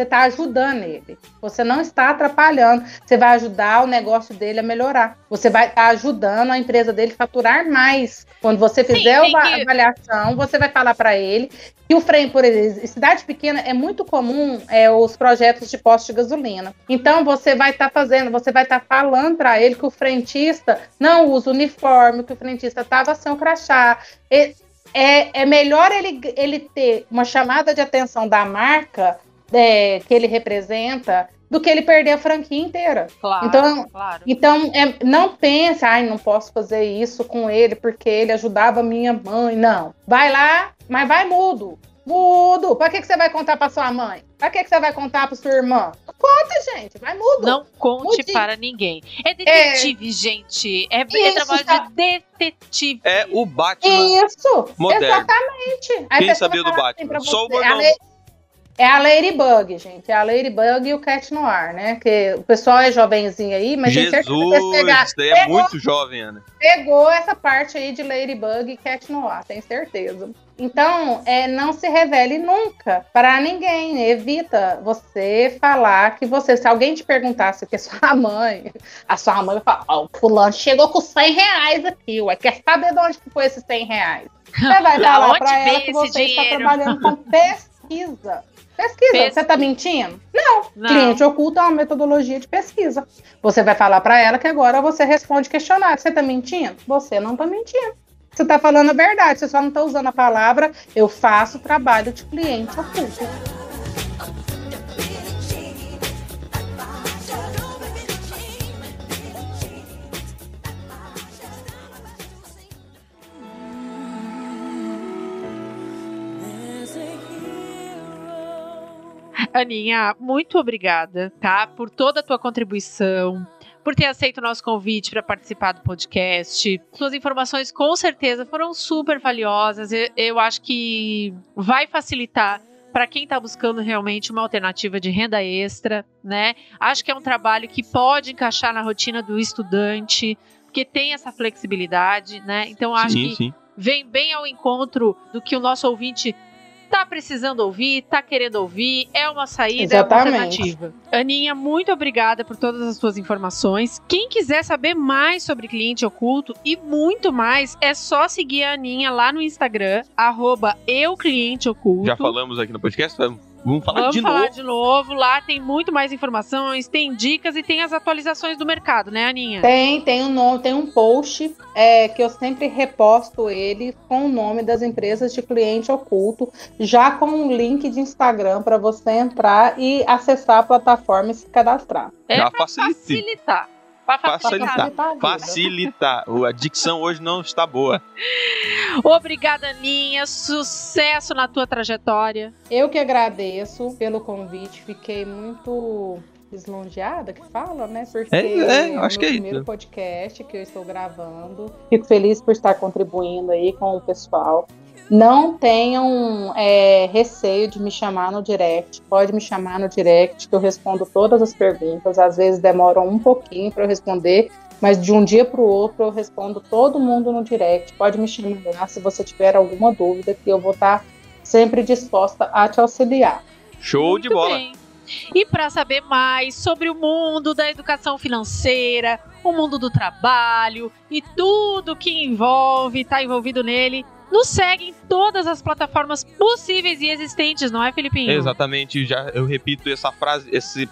Você está ajudando ele. Você não está atrapalhando. Você vai ajudar o negócio dele a melhorar. Você vai estar ajudando a empresa dele a faturar mais. Quando você Sim, fizer tem a avaliação, você vai falar para ele que o frame, por exemplo, em cidade pequena é muito comum é, os projetos de posto de gasolina. Então você vai estar fazendo, você vai estar falando para ele que o frentista não usa uniforme, que o frentista estava sem o crachá. E- É, é melhor ele, ele ter uma chamada de atenção da marca é, que ele representa do que ele perder a franquia inteira. Claro, Então, claro. Então, é, não pense, ai, não posso fazer isso com ele porque ele ajudava minha mãe. Não. Vai lá, mas vai mudo. Mudo. Pra que, que você vai contar pra sua mãe? Pra que, que você vai contar pra sua irmã? Conta, gente. Vai mudo. Não conte Mude. para ninguém. É detetive, gente. É, é trabalho tá. de detetive. É o Batman. Isso. Moderno. Exatamente. Aí Quem sabia do assim Batman? pra Só o Bordão. É a Ladybug, gente. É a Ladybug e o Cat Noir, né? Que o pessoal é jovenzinho aí, mas tem certeza que Jesus, pegar. é Pegou. muito jovem, Ana. pegou essa parte aí de Ladybug e Cat Noir, tenho certeza. Então, é, não se revele nunca para ninguém. Evita você falar que você. Se alguém te perguntasse o que é sua mãe, a sua mãe vai falar: Ó, o fulano chegou com 100 reais aqui, ué. Quer saber de onde que foi esses 100 reais? Você vai falar para ela que você está trabalhando com pesquisa. Pesquisa, Pes- você está mentindo? Não. Cliente oculto é uma metodologia de pesquisa. Você vai falar para ela que agora você responde questionário. Você está mentindo? Você não está mentindo. Você está falando a verdade, você só não está usando a palavra eu faço trabalho de cliente oculto. Aninha, muito obrigada, tá? Por toda a tua contribuição, por ter aceito o nosso convite para participar do podcast. Suas informações com certeza foram super valiosas. Eu, eu acho que vai facilitar para quem está buscando realmente uma alternativa de renda extra, né? Acho que é um trabalho que pode encaixar na rotina do estudante, porque tem essa flexibilidade, né? Então acho sim, que sim. vem bem ao encontro do que o nosso ouvinte tá precisando ouvir, tá querendo ouvir, é uma saída, é uma Exatamente. alternativa. Aninha, muito obrigada por todas as suas informações. Quem quiser saber mais sobre cliente oculto e muito mais, é só seguir a Aninha lá no Instagram, arroba euclienteoculto. Já falamos aqui no podcast, vamos falar Vamos de falar novo. de novo. Lá tem muito mais informações, tem dicas e tem as atualizações do mercado, né, Aninha? Tem, tem um nome, tem um post é, que eu sempre reposto ele com o nome das empresas de cliente oculto, já com um link de Instagram para você entrar e acessar a plataforma e se cadastrar. É facilita. facilitar. Facilitar. facilitar. a dicção hoje não está boa. Obrigada, Aninha. Sucesso na tua trajetória. Eu que agradeço pelo convite, fiquei muito lisonjeada, que fala, né? Porque É, é, o acho que meu é primeiro isso. podcast que eu estou gravando. Fico feliz por estar contribuindo aí com o pessoal. Não tenham é, receio de me chamar no direct. Pode me chamar no direct, que eu respondo todas as perguntas. Às vezes demoram um pouquinho para eu responder, mas de um dia para o outro eu respondo todo mundo no direct. Pode me chamar lá se você tiver alguma dúvida, que eu vou estar sempre disposta a te auxiliar. Show de Muito bola. bem. E para saber mais sobre o mundo da educação financeira, o mundo do trabalho e tudo que envolve, está envolvido nele, nos segue em todas as plataformas possíveis e existentes, não é, Felipinho? Exatamente, já eu repito essa frase, esse,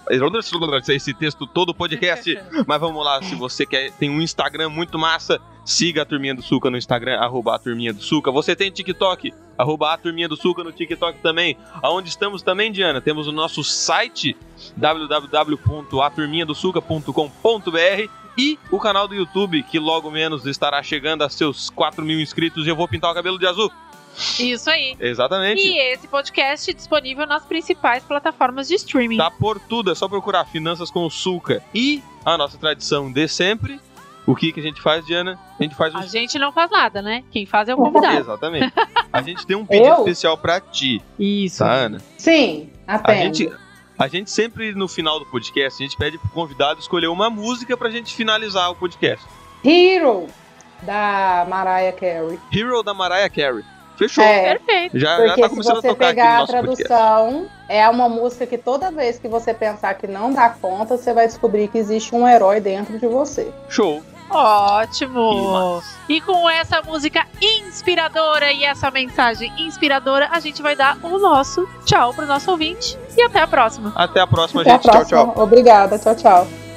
esse texto todo o podcast. Mas vamos lá, se você quer, tem um Instagram muito massa, siga a Turminha do Suca no Instagram, arroba a Turminha do Suca. Você tem TikTok, arroba a Turminha do Suca no TikTok também. Aonde estamos também, Diana? Temos o nosso site, www.aturminhadosuca.com.br e o canal do YouTube, que logo menos estará chegando a seus 4 mil inscritos e eu vou pintar o cabelo de azul. Isso aí. Exatamente. E esse podcast disponível nas principais plataformas de streaming. Tá por tudo, é só procurar Finanças com o Suca. E a nossa tradição de sempre, o que, que a gente faz, Diana? A gente faz um A gente não faz nada, né? Quem faz é o convidado. Exatamente. A gente tem um pedido Eu? especial pra ti, Isso. tá, Ana? Sim, A atendo. gente, a gente sempre, no final do podcast, a gente pede pro convidado escolher uma música pra gente finalizar o podcast. Hero, da Mariah Carey. Hero da Mariah Carey. Fechou. É, Perfeito. Já, já Porque tá se começando a você tocar aqui no pegar a nosso podcast. tradução, é uma música que toda vez que você pensar que não dá conta, você vai descobrir que existe um herói dentro de você. Show. Ótimo! E com essa música inspiradora e essa mensagem inspiradora, a gente vai dar o nosso tchau pro nosso ouvinte. E até a próxima. Até a próxima, Até a gente. Tchau, próxima. tchau. Obrigada. Tchau, tchau.